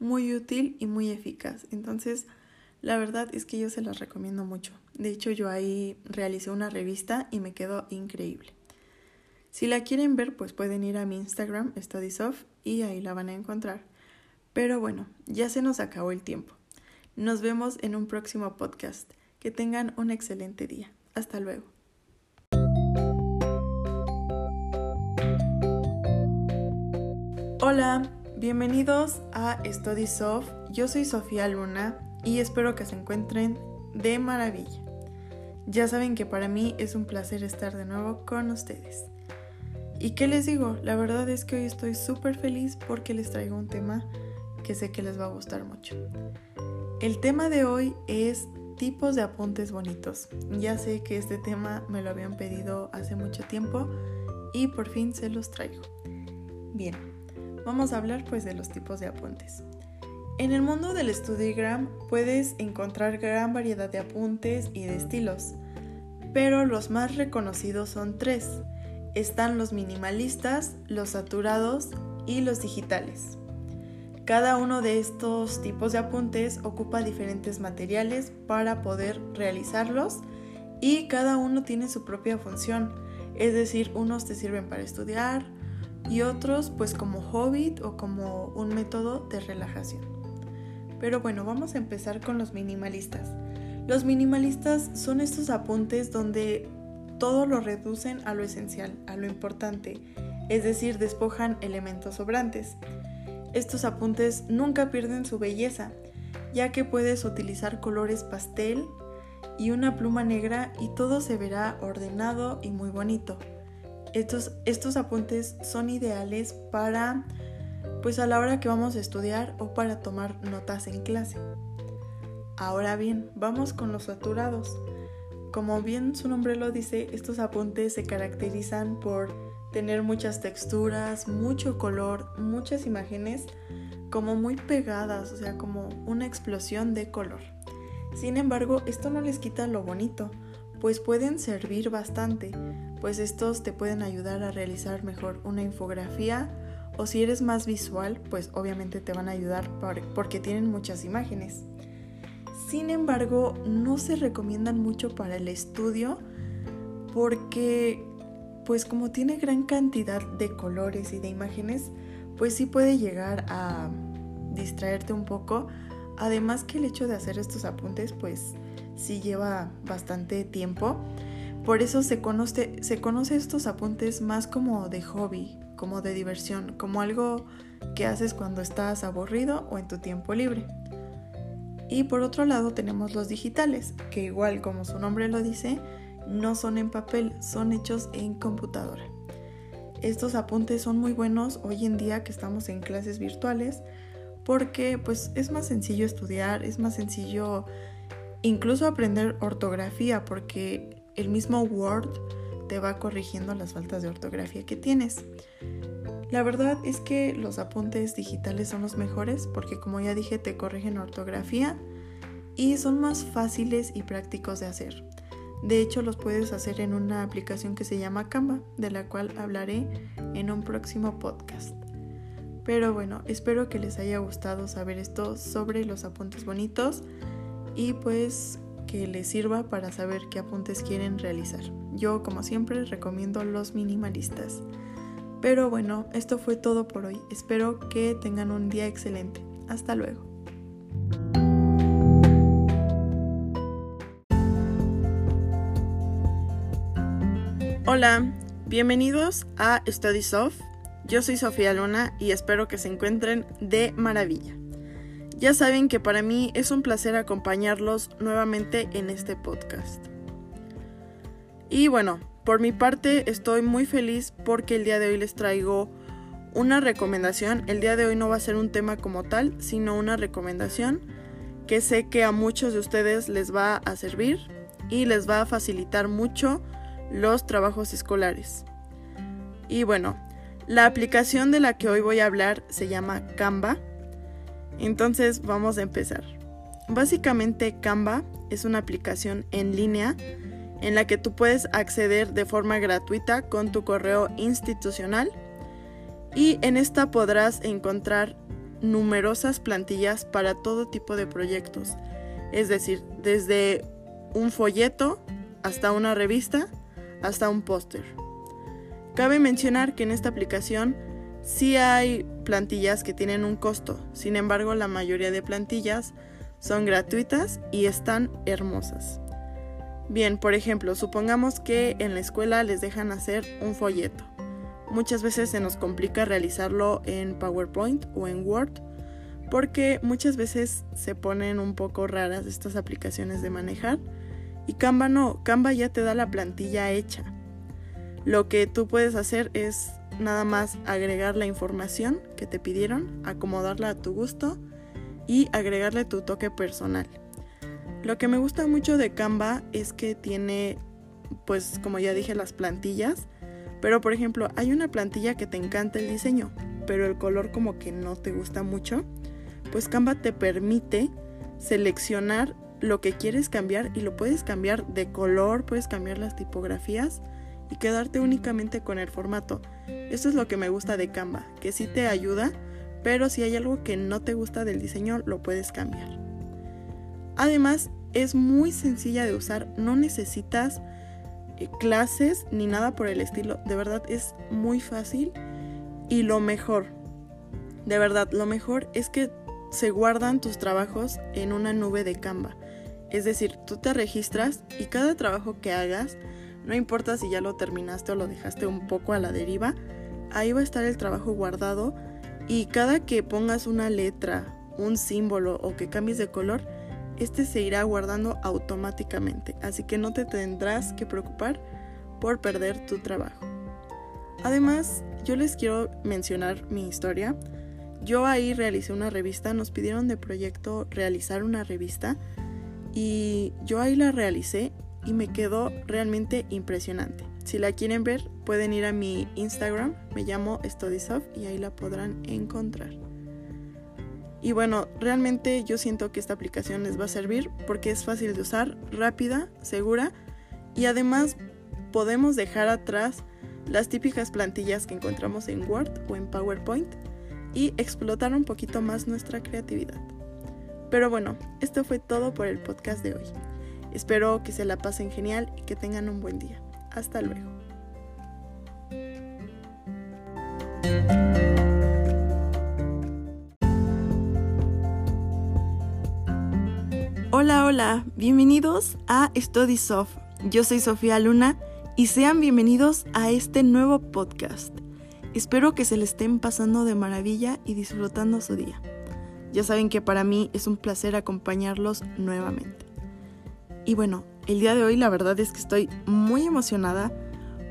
[SPEAKER 1] muy útil y muy eficaz. Entonces, la verdad es que yo se las recomiendo mucho. De hecho, yo ahí realicé una revista y me quedó increíble. Si la quieren ver, pues pueden ir a mi Instagram, StudySoft, y ahí la van a encontrar. Pero bueno, ya se nos acabó el tiempo. Nos vemos en un próximo podcast. Que tengan un excelente día. Hasta luego. Hola, bienvenidos a Study Soft. Yo soy Sofía Luna y espero que se encuentren de maravilla. Ya saben que para mí es un placer estar de nuevo con ustedes. ¿Y qué les digo? La verdad es que hoy estoy súper feliz porque les traigo un tema que sé que les va a gustar mucho. El tema de hoy es tipos de apuntes bonitos. Ya sé que este tema me lo habían pedido hace mucho tiempo y por fin se los traigo. Bien, vamos a hablar pues de los tipos de apuntes. En el mundo del Studigram puedes encontrar gran variedad de apuntes y de estilos, pero los más reconocidos son tres. Están los minimalistas, los saturados y los digitales. Cada uno de estos tipos de apuntes ocupa diferentes materiales para poder realizarlos y cada uno tiene su propia función. Es decir, unos te sirven para estudiar y otros pues como hobby o como un método de relajación. Pero bueno, vamos a empezar con los minimalistas. Los minimalistas son estos apuntes donde todo lo reducen a lo esencial, a lo importante, es decir, despojan elementos sobrantes. Estos apuntes nunca pierden su belleza, ya que puedes utilizar colores pastel y una pluma negra y todo se verá ordenado y muy bonito. Estos, estos apuntes son ideales para pues a la hora que vamos a estudiar o para tomar notas en clase. Ahora bien, vamos con los saturados. Como bien su nombre lo dice, estos apuntes se caracterizan por tener muchas texturas, mucho color, muchas imágenes como muy pegadas, o sea, como una explosión de color. Sin embargo, esto no les quita lo bonito, pues pueden servir bastante, pues estos te pueden ayudar a realizar mejor una infografía o si eres más visual, pues obviamente te van a ayudar porque tienen muchas imágenes. Sin embargo, no se recomiendan mucho para el estudio porque, pues como tiene gran cantidad de colores y de imágenes, pues sí puede llegar a distraerte un poco. Además que el hecho de hacer estos apuntes, pues sí lleva bastante tiempo. Por eso se conoce, se conoce estos apuntes más como de hobby, como de diversión, como algo que haces cuando estás aburrido o en tu tiempo libre. Y por otro lado tenemos los digitales, que igual como su nombre lo dice, no son en papel, son hechos en computadora. Estos apuntes son muy buenos hoy en día que estamos en clases virtuales porque pues es más sencillo estudiar, es más sencillo incluso aprender ortografía porque el mismo Word te va corrigiendo las faltas de ortografía que tienes. La verdad es que los apuntes digitales son los mejores porque como ya dije te corrigen ortografía y son más fáciles y prácticos de hacer. De hecho los puedes hacer en una aplicación que se llama Canva, de la cual hablaré en un próximo podcast. Pero bueno, espero que les haya gustado saber esto sobre los apuntes bonitos y pues que les sirva para saber qué apuntes quieren realizar. Yo como siempre recomiendo los minimalistas. Pero bueno, esto fue todo por hoy. Espero que tengan un día excelente. Hasta luego. Hola, bienvenidos a Study Soft. Yo soy Sofía Luna y espero que se encuentren de maravilla. Ya saben que para mí es un placer acompañarlos nuevamente en este podcast. Y bueno, por mi parte estoy muy feliz porque el día de hoy les traigo una recomendación. El día de hoy no va a ser un tema como tal, sino una recomendación que sé que a muchos de ustedes les va a servir y les va a facilitar mucho los trabajos escolares. Y bueno, la aplicación de la que hoy voy a hablar se llama Canva. Entonces vamos a empezar. Básicamente Canva es una aplicación en línea en la que tú puedes acceder de forma gratuita con tu correo institucional y en esta podrás encontrar numerosas plantillas para todo tipo de proyectos, es decir, desde un folleto hasta una revista hasta un póster. Cabe mencionar que en esta aplicación sí hay plantillas que tienen un costo, sin embargo la mayoría de plantillas son gratuitas y están hermosas. Bien, por ejemplo, supongamos que en la escuela les dejan hacer un folleto. Muchas veces se nos complica realizarlo en PowerPoint o en Word porque muchas veces se ponen un poco raras estas aplicaciones de manejar y Canva no, Canva ya te da la plantilla hecha. Lo que tú puedes hacer es nada más agregar la información que te pidieron, acomodarla a tu gusto y agregarle tu toque personal. Lo que me gusta mucho de Canva es que tiene, pues como ya dije, las plantillas. Pero por ejemplo, hay una plantilla que te encanta el diseño, pero el color como que no te gusta mucho. Pues Canva te permite seleccionar lo que quieres cambiar y lo puedes cambiar de color, puedes cambiar las tipografías y quedarte únicamente con el formato. Esto es lo que me gusta de Canva, que sí te ayuda, pero si hay algo que no te gusta del diseño, lo puedes cambiar. Además, es muy sencilla de usar, no necesitas eh, clases ni nada por el estilo. De verdad es muy fácil y lo mejor, de verdad, lo mejor es que se guardan tus trabajos en una nube de Canva. Es decir, tú te registras y cada trabajo que hagas, no importa si ya lo terminaste o lo dejaste un poco a la deriva, ahí va a estar el trabajo guardado y cada que pongas una letra, un símbolo o que cambies de color, este se irá guardando automáticamente, así que no te tendrás que preocupar por perder tu trabajo. Además, yo les quiero mencionar mi historia. Yo ahí realicé una revista, nos pidieron de proyecto realizar una revista y yo ahí la realicé y me quedó realmente impresionante. Si la quieren ver, pueden ir a mi Instagram, me llamo StudySoft y ahí la podrán encontrar. Y bueno, realmente yo siento que esta aplicación les va a servir porque es fácil de usar, rápida, segura y además podemos dejar atrás las típicas plantillas que encontramos en Word o en PowerPoint y explotar un poquito más nuestra creatividad. Pero bueno, esto fue todo por el podcast de hoy. Espero que se la pasen genial y que tengan un buen día. Hasta luego. Hola, hola, bienvenidos a Study Soft. Yo soy Sofía Luna y sean bienvenidos a este nuevo podcast. Espero que se le estén pasando de maravilla y disfrutando su día. Ya saben que para mí es un placer acompañarlos nuevamente. Y bueno, el día de hoy la verdad es que estoy muy emocionada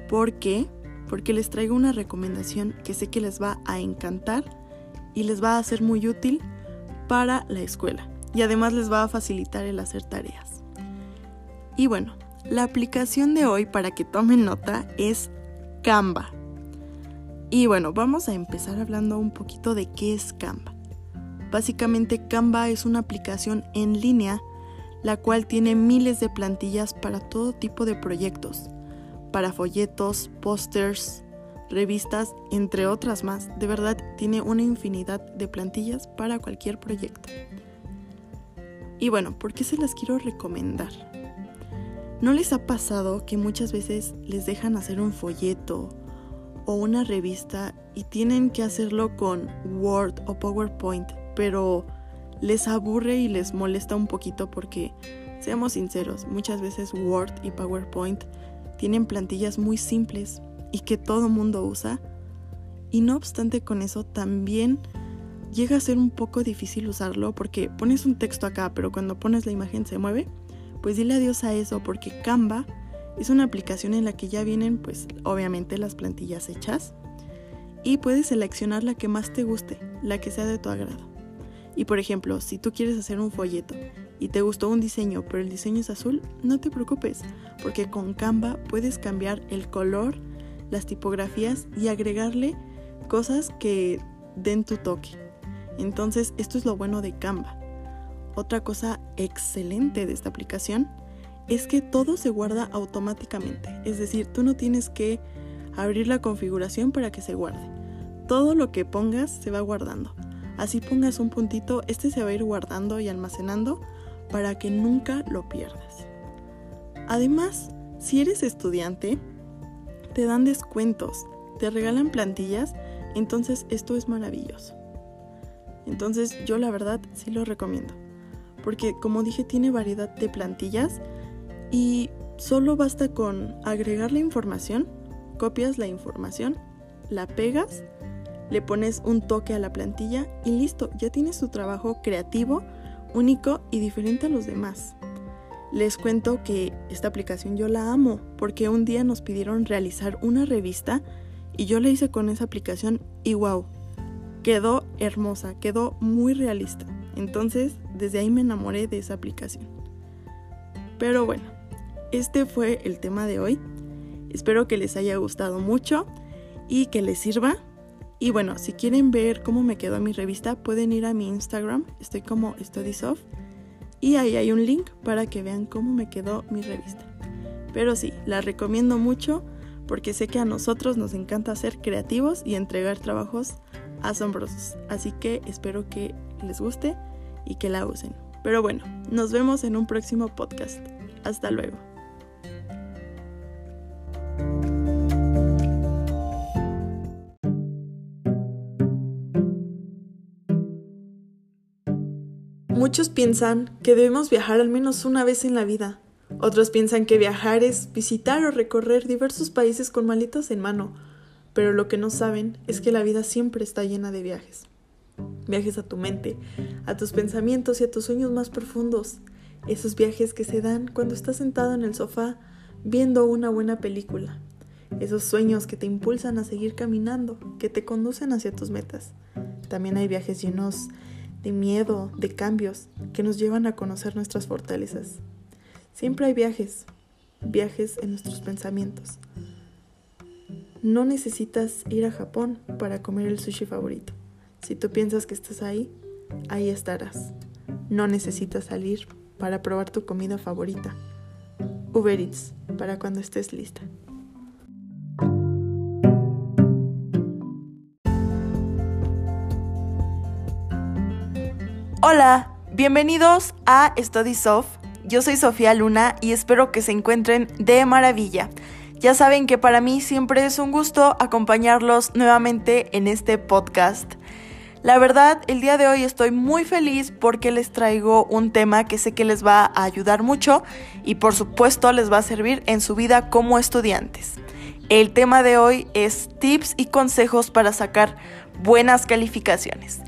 [SPEAKER 1] porque porque les traigo una recomendación que sé que les va a encantar y les va a ser muy útil para la escuela y además les va a facilitar el hacer tareas. Y bueno, la aplicación de hoy para que tomen nota es Canva. Y bueno, vamos a empezar hablando un poquito de qué es Canva. Básicamente Canva es una aplicación en línea la cual tiene miles de plantillas para todo tipo de proyectos, para folletos, pósters, revistas, entre otras más. De verdad, tiene una infinidad de plantillas para cualquier proyecto. Y bueno, ¿por qué se las quiero recomendar? ¿No les ha pasado que muchas veces les dejan hacer un folleto o una revista y tienen que hacerlo con Word o PowerPoint, pero les aburre y les molesta un poquito porque, seamos sinceros, muchas veces Word y PowerPoint tienen plantillas muy simples y que todo mundo usa. Y no obstante con eso también llega a ser un poco difícil usarlo porque pones un texto acá, pero cuando pones la imagen se mueve. Pues dile adiós a eso porque Canva es una aplicación en la que ya vienen pues obviamente las plantillas hechas y puedes seleccionar la que más te guste, la que sea de tu agrado. Y por ejemplo, si tú quieres hacer un folleto y te gustó un diseño, pero el diseño es azul, no te preocupes, porque con Canva puedes cambiar el color, las tipografías y agregarle cosas que den tu toque. Entonces, esto es lo bueno de Canva. Otra cosa excelente de esta aplicación es que todo se guarda automáticamente. Es decir, tú no tienes que abrir la configuración para que se guarde. Todo lo que pongas se va guardando. Así pongas un puntito, este se va a ir guardando y almacenando para que nunca lo pierdas. Además, si eres estudiante, te dan descuentos, te regalan plantillas, entonces esto es maravilloso. Entonces yo la verdad sí lo recomiendo, porque como dije tiene variedad de plantillas y solo basta con agregar la información, copias la información, la pegas le pones un toque a la plantilla y listo, ya tienes tu trabajo creativo, único y diferente a los demás. Les cuento que esta aplicación yo la amo porque un día nos pidieron realizar una revista y yo la hice con esa aplicación y wow, quedó hermosa, quedó muy realista. Entonces, desde ahí me enamoré de esa aplicación. Pero bueno, este fue el tema de hoy. Espero que les haya gustado mucho y que les sirva y bueno, si quieren ver cómo me quedó mi revista, pueden ir a mi Instagram, estoy como StudySoft, y ahí hay un link para que vean cómo me quedó mi revista. Pero sí, la recomiendo mucho porque sé que a nosotros nos encanta ser creativos y entregar trabajos asombrosos. Así que espero que les guste y que la usen. Pero bueno, nos vemos en un próximo podcast. Hasta luego. Muchos piensan que debemos viajar al menos una vez en la vida. Otros piensan que viajar es visitar o recorrer diversos países con maletas en mano. Pero lo que no saben es que la vida siempre está llena de viajes. Viajes a tu mente, a tus pensamientos y a tus sueños más profundos. Esos viajes que se dan cuando estás sentado en el sofá viendo una buena película. Esos sueños que te impulsan a seguir caminando, que te conducen hacia tus metas. También hay viajes llenos de miedo, de cambios, que nos llevan a conocer nuestras fortalezas. Siempre hay viajes, viajes en nuestros pensamientos. No necesitas ir a Japón para comer el sushi favorito. Si tú piensas que estás ahí, ahí estarás. No necesitas salir para probar tu comida favorita. Uber Eats, para cuando estés lista. Hola, bienvenidos a Study Soft. Yo soy Sofía Luna y espero que se encuentren de maravilla. Ya saben que para mí siempre es un gusto acompañarlos nuevamente en este podcast. La verdad, el día de hoy estoy muy feliz porque les traigo un tema que sé que les va a ayudar mucho y por supuesto les va a servir en su vida como estudiantes. El tema de hoy es tips y consejos para sacar buenas calificaciones.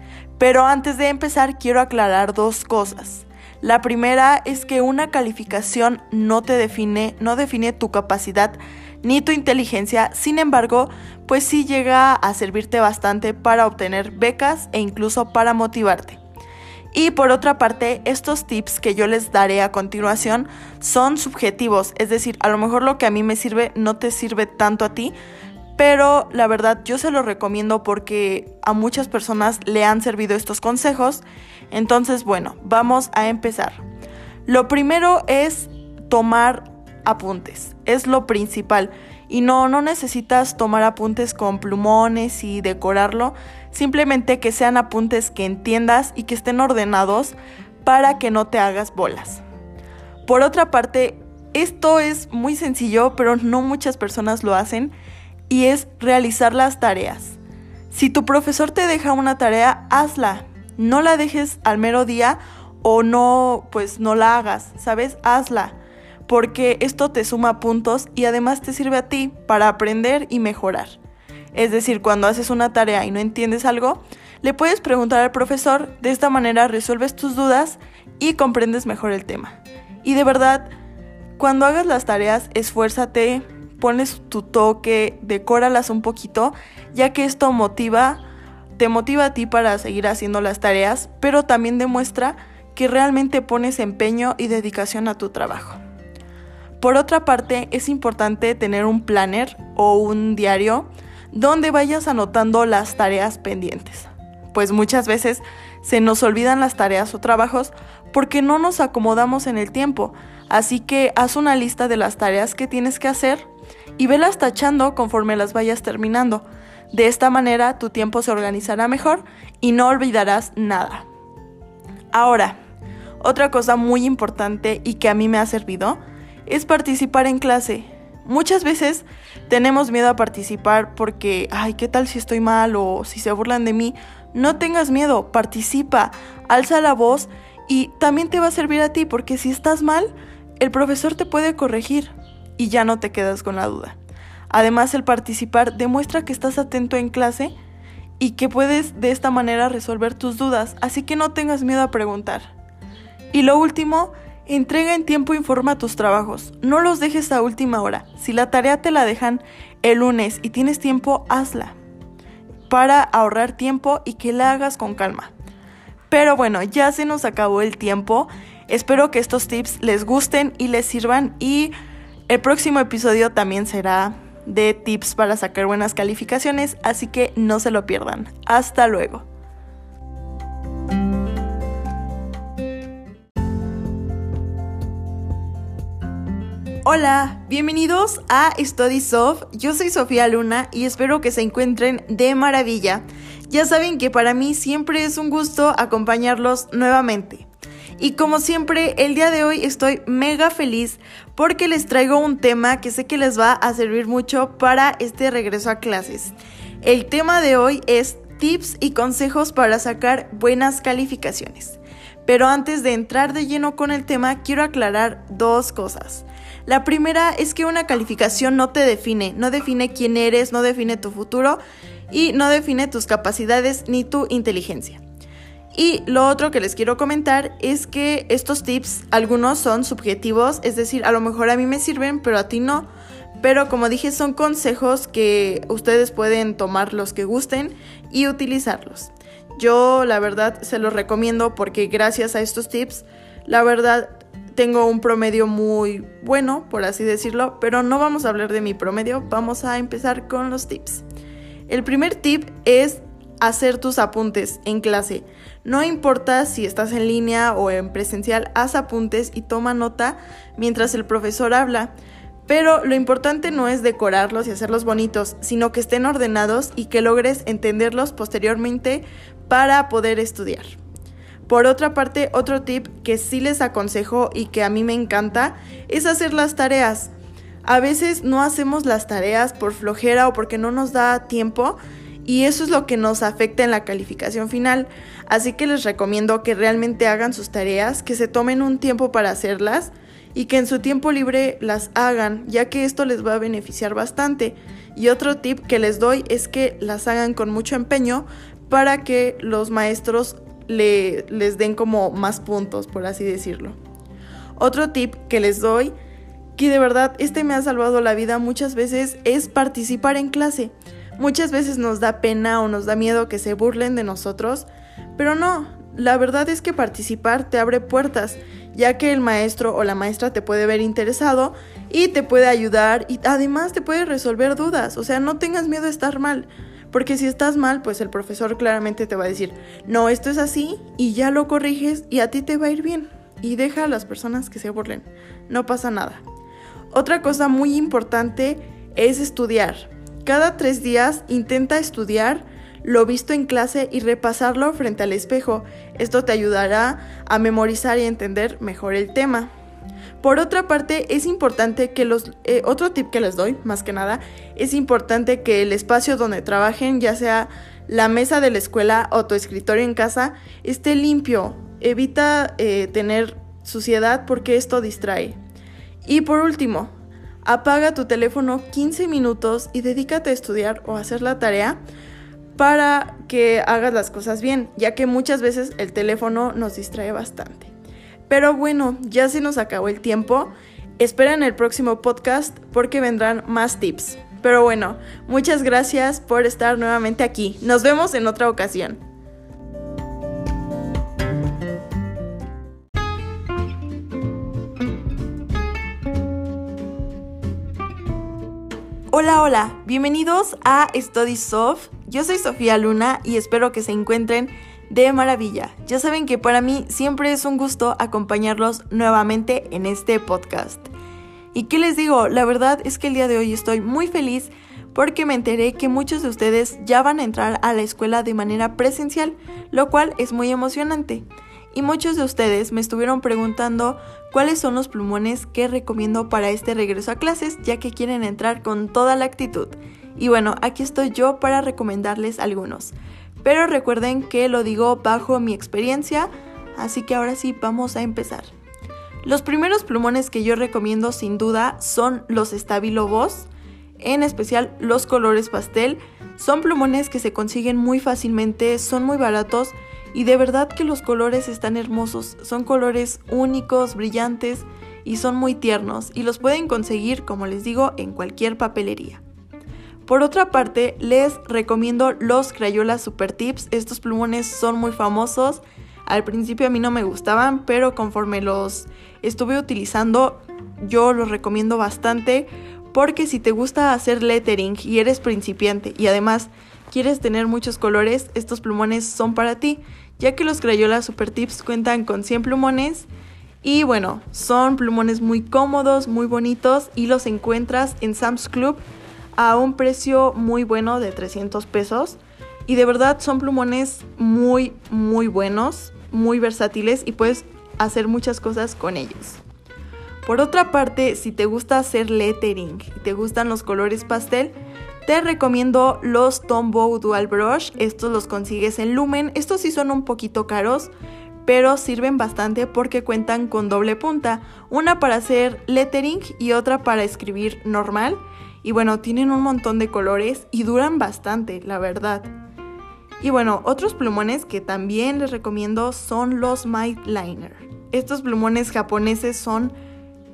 [SPEAKER 1] Pero antes de empezar quiero aclarar dos cosas. La primera es que una calificación no te define, no define tu capacidad ni tu inteligencia, sin embargo, pues sí llega a servirte bastante para obtener becas e incluso para motivarte. Y por otra parte, estos tips que yo les daré a continuación son subjetivos, es decir, a lo mejor lo que a mí me sirve no te sirve tanto a ti, pero la verdad yo se los recomiendo porque a muchas personas le han servido estos consejos. Entonces, bueno, vamos a empezar. Lo primero es tomar apuntes, es lo principal. Y no, no necesitas tomar apuntes con plumones y decorarlo, simplemente que sean apuntes que entiendas y que estén ordenados para que no te hagas bolas. Por otra parte, esto es muy sencillo, pero no muchas personas lo hacen, y es realizar las tareas. Si tu profesor te deja una tarea, hazla. No la dejes al mero día o no, pues no la hagas, ¿sabes? Hazla porque esto te suma puntos y además te sirve a ti para aprender y mejorar. Es decir, cuando haces una tarea y no entiendes algo, le puedes preguntar al profesor, de esta manera resuelves tus dudas y comprendes mejor el tema. Y de verdad, cuando hagas las tareas, esfuérzate, pones tu toque, decóralas un poquito, ya que esto motiva, te motiva a ti para seguir haciendo las tareas, pero también demuestra que realmente pones empeño y dedicación a tu trabajo. Por otra parte, es importante tener un planner o un diario donde vayas anotando las tareas pendientes, pues muchas veces se nos olvidan las tareas o trabajos porque no nos acomodamos en el tiempo, así que haz una lista de las tareas que tienes que hacer y velas tachando conforme las vayas terminando. De esta manera tu tiempo se organizará mejor y no olvidarás nada. Ahora, otra cosa muy importante y que a mí me ha servido es participar en clase. Muchas veces tenemos miedo a participar porque, ay, ¿qué tal si estoy mal o si se burlan de mí? No tengas miedo, participa, alza la voz y también te va a servir a ti porque si estás mal, el profesor te puede corregir y ya no te quedas con la duda. Además, el participar demuestra que estás atento en clase y que puedes de esta manera resolver tus dudas, así que no tengas miedo a preguntar. Y lo último Entrega en tiempo y forma tus trabajos. No los dejes a última hora. Si la tarea te la dejan el lunes y tienes tiempo, hazla. Para ahorrar tiempo y que la hagas con calma. Pero bueno, ya se nos acabó el tiempo. Espero que estos tips les gusten y les sirvan. Y el próximo episodio también será de tips para sacar buenas calificaciones. Así que no se lo pierdan. Hasta luego. Hola, bienvenidos a Study Soft. Yo soy Sofía Luna y espero que se encuentren de maravilla. Ya saben que para mí siempre es un gusto acompañarlos nuevamente. Y como siempre, el día de hoy estoy mega feliz porque les traigo un tema que sé que les va a servir mucho para este regreso a clases. El tema de hoy es tips y consejos para sacar buenas calificaciones. Pero antes de entrar de lleno con el tema, quiero aclarar dos cosas. La primera es que una calificación no te define, no define quién eres, no define tu futuro y no define tus capacidades ni tu inteligencia. Y lo otro que les quiero comentar es que estos tips, algunos son subjetivos, es decir, a lo mejor a mí me sirven, pero a ti no. Pero como dije, son consejos que ustedes pueden tomar los que gusten y utilizarlos. Yo la verdad se los recomiendo porque gracias a estos tips, la verdad tengo un promedio muy bueno, por así decirlo, pero no vamos a hablar de mi promedio, vamos a empezar con los tips. El primer tip es hacer tus apuntes en clase. No importa si estás en línea o en presencial, haz apuntes y toma nota mientras el profesor habla. Pero lo importante no es decorarlos y hacerlos bonitos, sino que estén ordenados y que logres entenderlos posteriormente para poder estudiar. Por otra parte, otro tip que sí les aconsejo y que a mí me encanta es hacer las tareas. A veces no hacemos las tareas por flojera o porque no nos da tiempo y eso es lo que nos afecta en la calificación final. Así que les recomiendo que realmente hagan sus tareas, que se tomen un tiempo para hacerlas y que en su tiempo libre las hagan, ya que esto les va a beneficiar bastante. Y otro tip que les doy es que las hagan con mucho empeño para que los maestros le, les den como más puntos, por así decirlo. Otro tip que les doy, que de verdad este me ha salvado la vida muchas veces, es participar en clase. Muchas veces nos da pena o nos da miedo que se burlen de nosotros, pero no, la verdad es que participar te abre puertas, ya que el maestro o la maestra te puede ver interesado y te puede ayudar y además te puede resolver dudas, o sea, no tengas miedo de estar mal. Porque si estás mal, pues el profesor claramente te va a decir, no, esto es así y ya lo corriges y a ti te va a ir bien. Y deja a las personas que se burlen. No pasa nada. Otra cosa muy importante es estudiar. Cada tres días intenta estudiar lo visto en clase y repasarlo frente al espejo. Esto te ayudará a memorizar y entender mejor el tema. Por otra parte, es importante que los... Eh, otro tip que les doy, más que nada, es importante que el espacio donde trabajen, ya sea la mesa de la escuela o tu escritorio en casa, esté limpio. Evita eh, tener suciedad porque esto distrae. Y por último, apaga tu teléfono 15 minutos y dedícate a estudiar o hacer la tarea para que hagas las cosas bien, ya que muchas veces el teléfono nos distrae bastante. Pero bueno, ya se nos acabó el tiempo. Esperen el próximo podcast porque vendrán más tips. Pero bueno, muchas gracias por estar nuevamente aquí. Nos vemos en otra ocasión. Hola, hola, bienvenidos a Study Soft. Yo soy Sofía Luna y espero que se encuentren de maravilla. Ya saben que para mí siempre es un gusto acompañarlos nuevamente en este podcast. ¿Y qué les digo? La verdad es que el día de hoy estoy muy feliz porque me enteré que muchos de ustedes ya van a entrar a la escuela de manera presencial, lo cual es muy emocionante. Y muchos de ustedes me estuvieron preguntando cuáles son los plumones que recomiendo para este regreso a clases, ya que quieren entrar con toda la actitud. Y bueno, aquí estoy yo para recomendarles algunos. Pero recuerden que lo digo bajo mi experiencia, así que ahora sí vamos a empezar. Los primeros plumones que yo recomiendo sin duda son los Stabilo Boss, en especial los colores pastel. Son plumones que se consiguen muy fácilmente, son muy baratos y de verdad que los colores están hermosos. Son colores únicos, brillantes y son muy tiernos y los pueden conseguir, como les digo, en cualquier papelería. Por otra parte, les recomiendo los Crayola Super Tips. Estos plumones son muy famosos. Al principio a mí no me gustaban, pero conforme los estuve utilizando, yo los recomiendo bastante porque si te gusta hacer lettering y eres principiante y además quieres tener muchos colores, estos plumones son para ti, ya que los Crayola Super Tips cuentan con 100 plumones y bueno, son plumones muy cómodos, muy bonitos y los encuentras en Sam's Club a un precio muy bueno de 300 pesos. Y de verdad son plumones muy, muy buenos, muy versátiles y puedes hacer muchas cosas con ellos. Por otra parte, si te gusta hacer lettering y te gustan los colores pastel, te recomiendo los Tombow Dual Brush. Estos los consigues en Lumen. Estos sí son un poquito caros, pero sirven bastante porque cuentan con doble punta. Una para hacer lettering y otra para escribir normal. Y bueno, tienen un montón de colores y duran bastante, la verdad. Y bueno, otros plumones que también les recomiendo son los Might Liner. Estos plumones japoneses son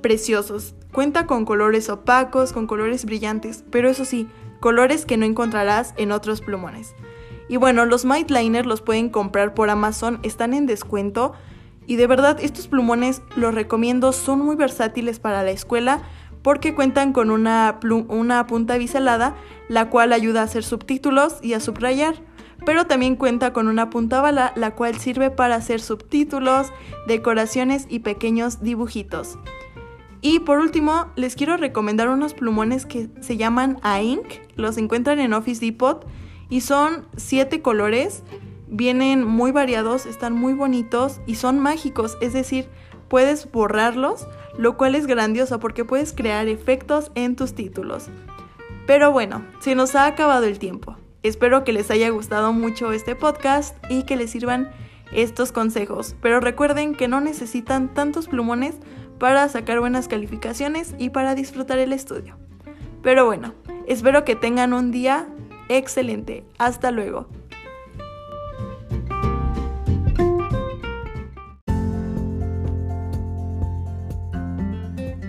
[SPEAKER 1] preciosos. Cuenta con colores opacos, con colores brillantes, pero eso sí, colores que no encontrarás en otros plumones. Y bueno, los Might Liner los pueden comprar por Amazon, están en descuento. Y de verdad, estos plumones los recomiendo, son muy versátiles para la escuela porque cuentan con una, una punta biselada, la cual ayuda a hacer subtítulos y a subrayar pero también cuenta con una punta bala, la cual sirve para hacer subtítulos, decoraciones y pequeños dibujitos. Y por último, les quiero recomendar unos plumones que se llaman A-Ink. Los encuentran en Office Depot y son siete colores. Vienen muy variados, están muy bonitos y son mágicos, es decir, puedes borrarlos, lo cual es grandioso porque puedes crear efectos en tus títulos. Pero bueno, se nos ha acabado el tiempo. Espero que les haya gustado mucho este podcast y que les sirvan estos consejos. Pero recuerden que no necesitan tantos plumones para sacar buenas calificaciones y para disfrutar el estudio. Pero bueno, espero que tengan un día excelente. Hasta luego.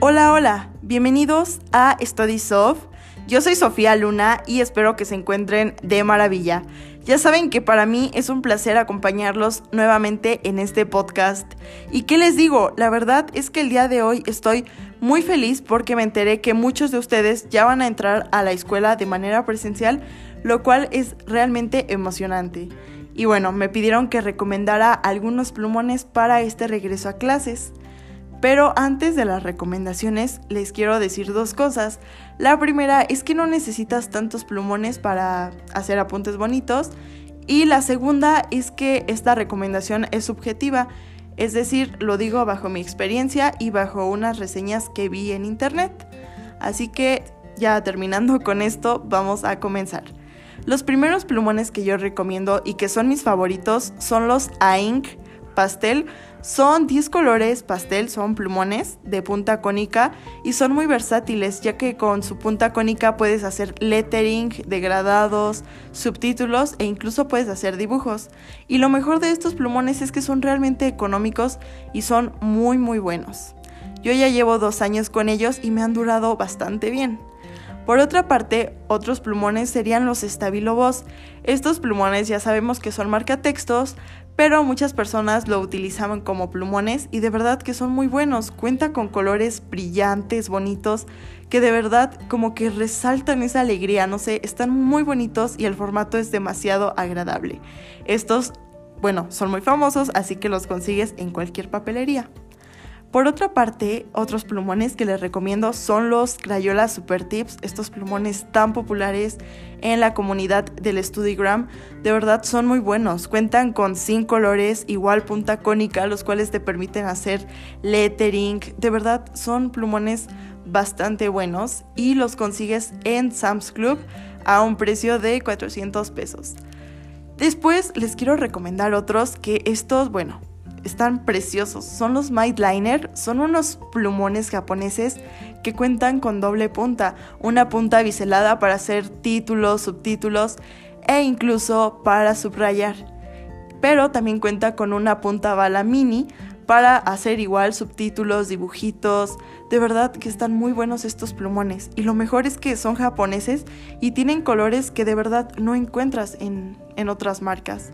[SPEAKER 1] Hola, hola, bienvenidos a StudySoft yo soy Sofía Luna y espero que se encuentren de maravilla. Ya saben que para mí es un placer acompañarlos nuevamente en este podcast. ¿Y qué les digo? La verdad es que el día de hoy estoy muy feliz porque me enteré que muchos de ustedes ya van a entrar a la escuela de manera presencial, lo cual es realmente emocionante. Y bueno, me pidieron que recomendara algunos plumones para este regreso a clases. Pero antes de las recomendaciones les quiero decir dos cosas. La primera es que no necesitas tantos plumones para hacer apuntes bonitos. Y la segunda es que esta recomendación es subjetiva. Es decir, lo digo bajo mi experiencia y bajo unas reseñas que vi en internet. Así que ya terminando [laughs] con esto, vamos a comenzar. Los primeros plumones que yo recomiendo y que son mis favoritos son los A-Ink Pastel son 10 colores pastel, son plumones de punta cónica y son muy versátiles ya que con su punta cónica puedes hacer lettering, degradados, subtítulos e incluso puedes hacer dibujos. Y lo mejor de estos plumones es que son realmente económicos y son muy muy buenos. Yo ya llevo dos años con ellos y me han durado bastante bien. Por otra parte, otros plumones serían los Stabilo Boss. Estos plumones ya sabemos que son marcatextos, pero muchas personas lo utilizaban como plumones y de verdad que son muy buenos. Cuenta con colores brillantes, bonitos, que de verdad como que resaltan esa alegría, no sé, están muy bonitos y el formato es demasiado agradable. Estos, bueno, son muy famosos, así que los consigues en cualquier papelería. Por otra parte, otros plumones que les recomiendo son los Crayola Super Tips, estos plumones tan populares en la comunidad del Studigram. De verdad son muy buenos, cuentan con 5 colores, igual punta cónica, los cuales te permiten hacer lettering. De verdad son plumones bastante buenos y los consigues en Sam's Club a un precio de 400 pesos. Después les quiero recomendar otros que estos, bueno, están preciosos. Son los Might Liner, son unos plumones japoneses que cuentan con doble punta, una punta biselada para hacer títulos, subtítulos e incluso para subrayar. Pero también cuenta con una punta bala mini para hacer igual subtítulos, dibujitos. De verdad que están muy buenos estos plumones. Y lo mejor es que son japoneses y tienen colores que de verdad no encuentras en, en otras marcas.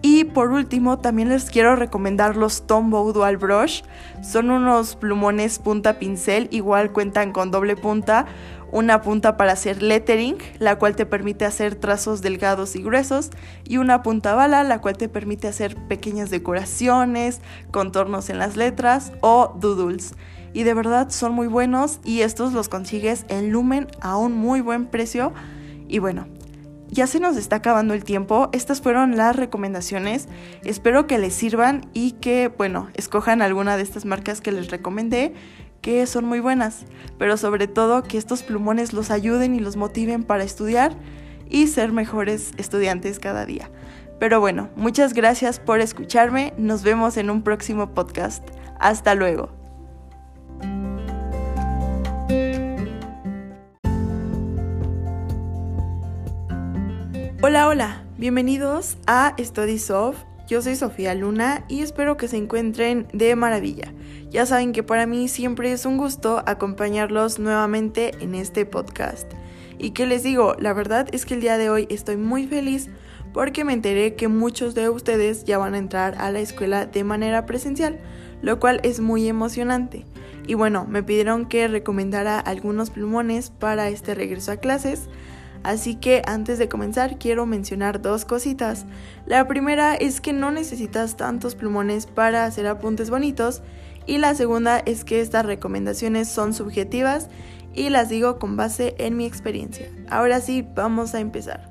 [SPEAKER 1] Y por último, también les quiero recomendar los Tombow Dual Brush. Son unos plumones punta pincel, igual cuentan con doble punta, una punta para hacer lettering, la cual te permite hacer trazos delgados y gruesos, y una punta bala, la cual te permite hacer pequeñas decoraciones, contornos en las letras o doodles. Y de verdad son muy buenos y estos los consigues en Lumen a un muy buen precio. Y bueno, ya se nos está acabando el tiempo. Estas fueron las recomendaciones. Espero que les sirvan y que, bueno, escojan alguna de estas marcas que les recomendé, que son muy buenas. Pero sobre todo que estos plumones los ayuden y los motiven para estudiar y ser mejores estudiantes cada día. Pero bueno, muchas gracias por escucharme. Nos vemos en un próximo podcast. Hasta luego. Hola, hola, Bienvenidos a Study Soft. Yo soy Sofía Luna y espero que se encuentren de maravilla. Ya saben que para mí siempre es un gusto acompañarlos nuevamente en este podcast. Y que les digo, la verdad es que el día de hoy estoy muy feliz porque me enteré que muchos de ustedes ya van a entrar a la escuela de manera presencial, lo cual es muy emocionante. Y bueno, me pidieron que recomendara algunos plumones para este regreso a clases, Así que antes de comenzar quiero mencionar dos cositas. La primera es que no necesitas tantos plumones para hacer apuntes bonitos y la segunda es que estas recomendaciones son subjetivas y las digo con base en mi experiencia. Ahora sí, vamos a empezar.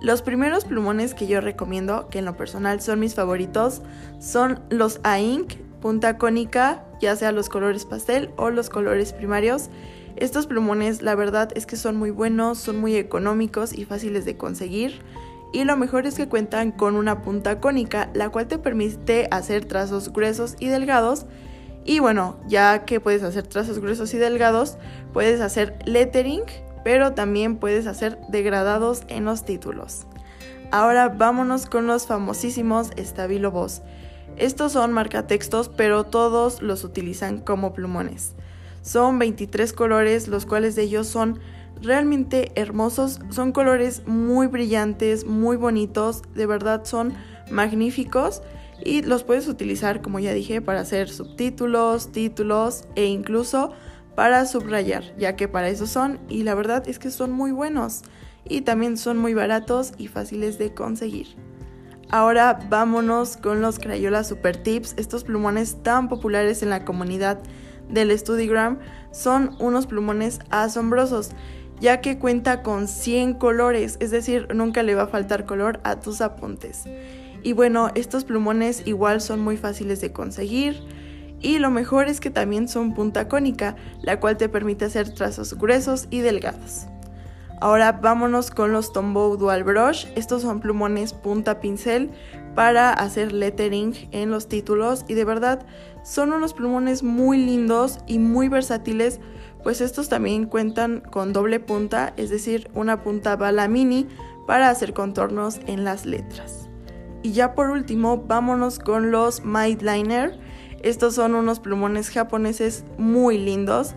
[SPEAKER 1] Los primeros plumones que yo recomiendo, que en lo personal son mis favoritos, son los A-Ink, punta cónica, ya sea los colores pastel o los colores primarios. Estos plumones la verdad es que son muy buenos, son muy económicos y fáciles de conseguir. Y lo mejor es que cuentan con una punta cónica, la cual te permite hacer trazos gruesos y delgados. Y bueno, ya que puedes hacer trazos gruesos y delgados, puedes hacer lettering, pero también puedes hacer degradados en los títulos. Ahora vámonos con los famosísimos Stabilo Boss. Estos son marcatextos, pero todos los utilizan como plumones. Son 23 colores, los cuales de ellos son realmente hermosos. Son colores muy brillantes, muy bonitos, de verdad son magníficos y los puedes utilizar, como ya dije, para hacer subtítulos, títulos e incluso para subrayar, ya que para eso son y la verdad es que son muy buenos y también son muy baratos y fáciles de conseguir. Ahora vámonos con los Crayola Super Tips, estos plumones tan populares en la comunidad del Studigram son unos plumones asombrosos, ya que cuenta con 100 colores, es decir, nunca le va a faltar color a tus apuntes. Y bueno, estos plumones igual son muy fáciles de conseguir. Y lo mejor es que también son punta cónica, la cual te permite hacer trazos gruesos y delgados. Ahora vámonos con los Tombow Dual Brush. Estos son plumones punta pincel para hacer lettering en los títulos y de verdad son unos plumones muy lindos y muy versátiles, pues estos también cuentan con doble punta, es decir, una punta bala mini para hacer contornos en las letras. Y ya por último, vámonos con los Might Liner. Estos son unos plumones japoneses muy lindos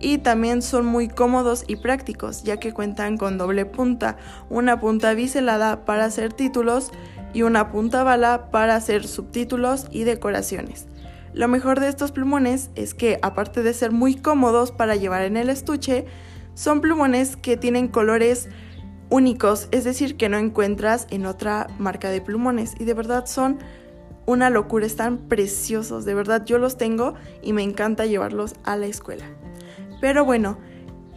[SPEAKER 1] y también son muy cómodos y prácticos, ya que cuentan con doble punta, una punta biselada para hacer títulos y una punta bala para hacer subtítulos y decoraciones. Lo mejor de estos plumones es que, aparte de ser muy cómodos para llevar en el estuche, son plumones que tienen colores únicos, es decir, que no encuentras en otra marca de plumones y de verdad son una locura, están preciosos, de verdad yo los tengo y me encanta llevarlos a la escuela. Pero bueno,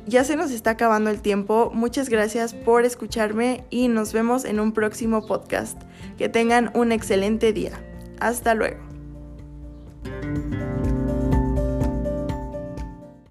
[SPEAKER 1] ya se nos está acabando el tiempo, muchas gracias por escucharme y nos vemos en un próximo podcast. Que tengan un excelente día. Hasta luego. Música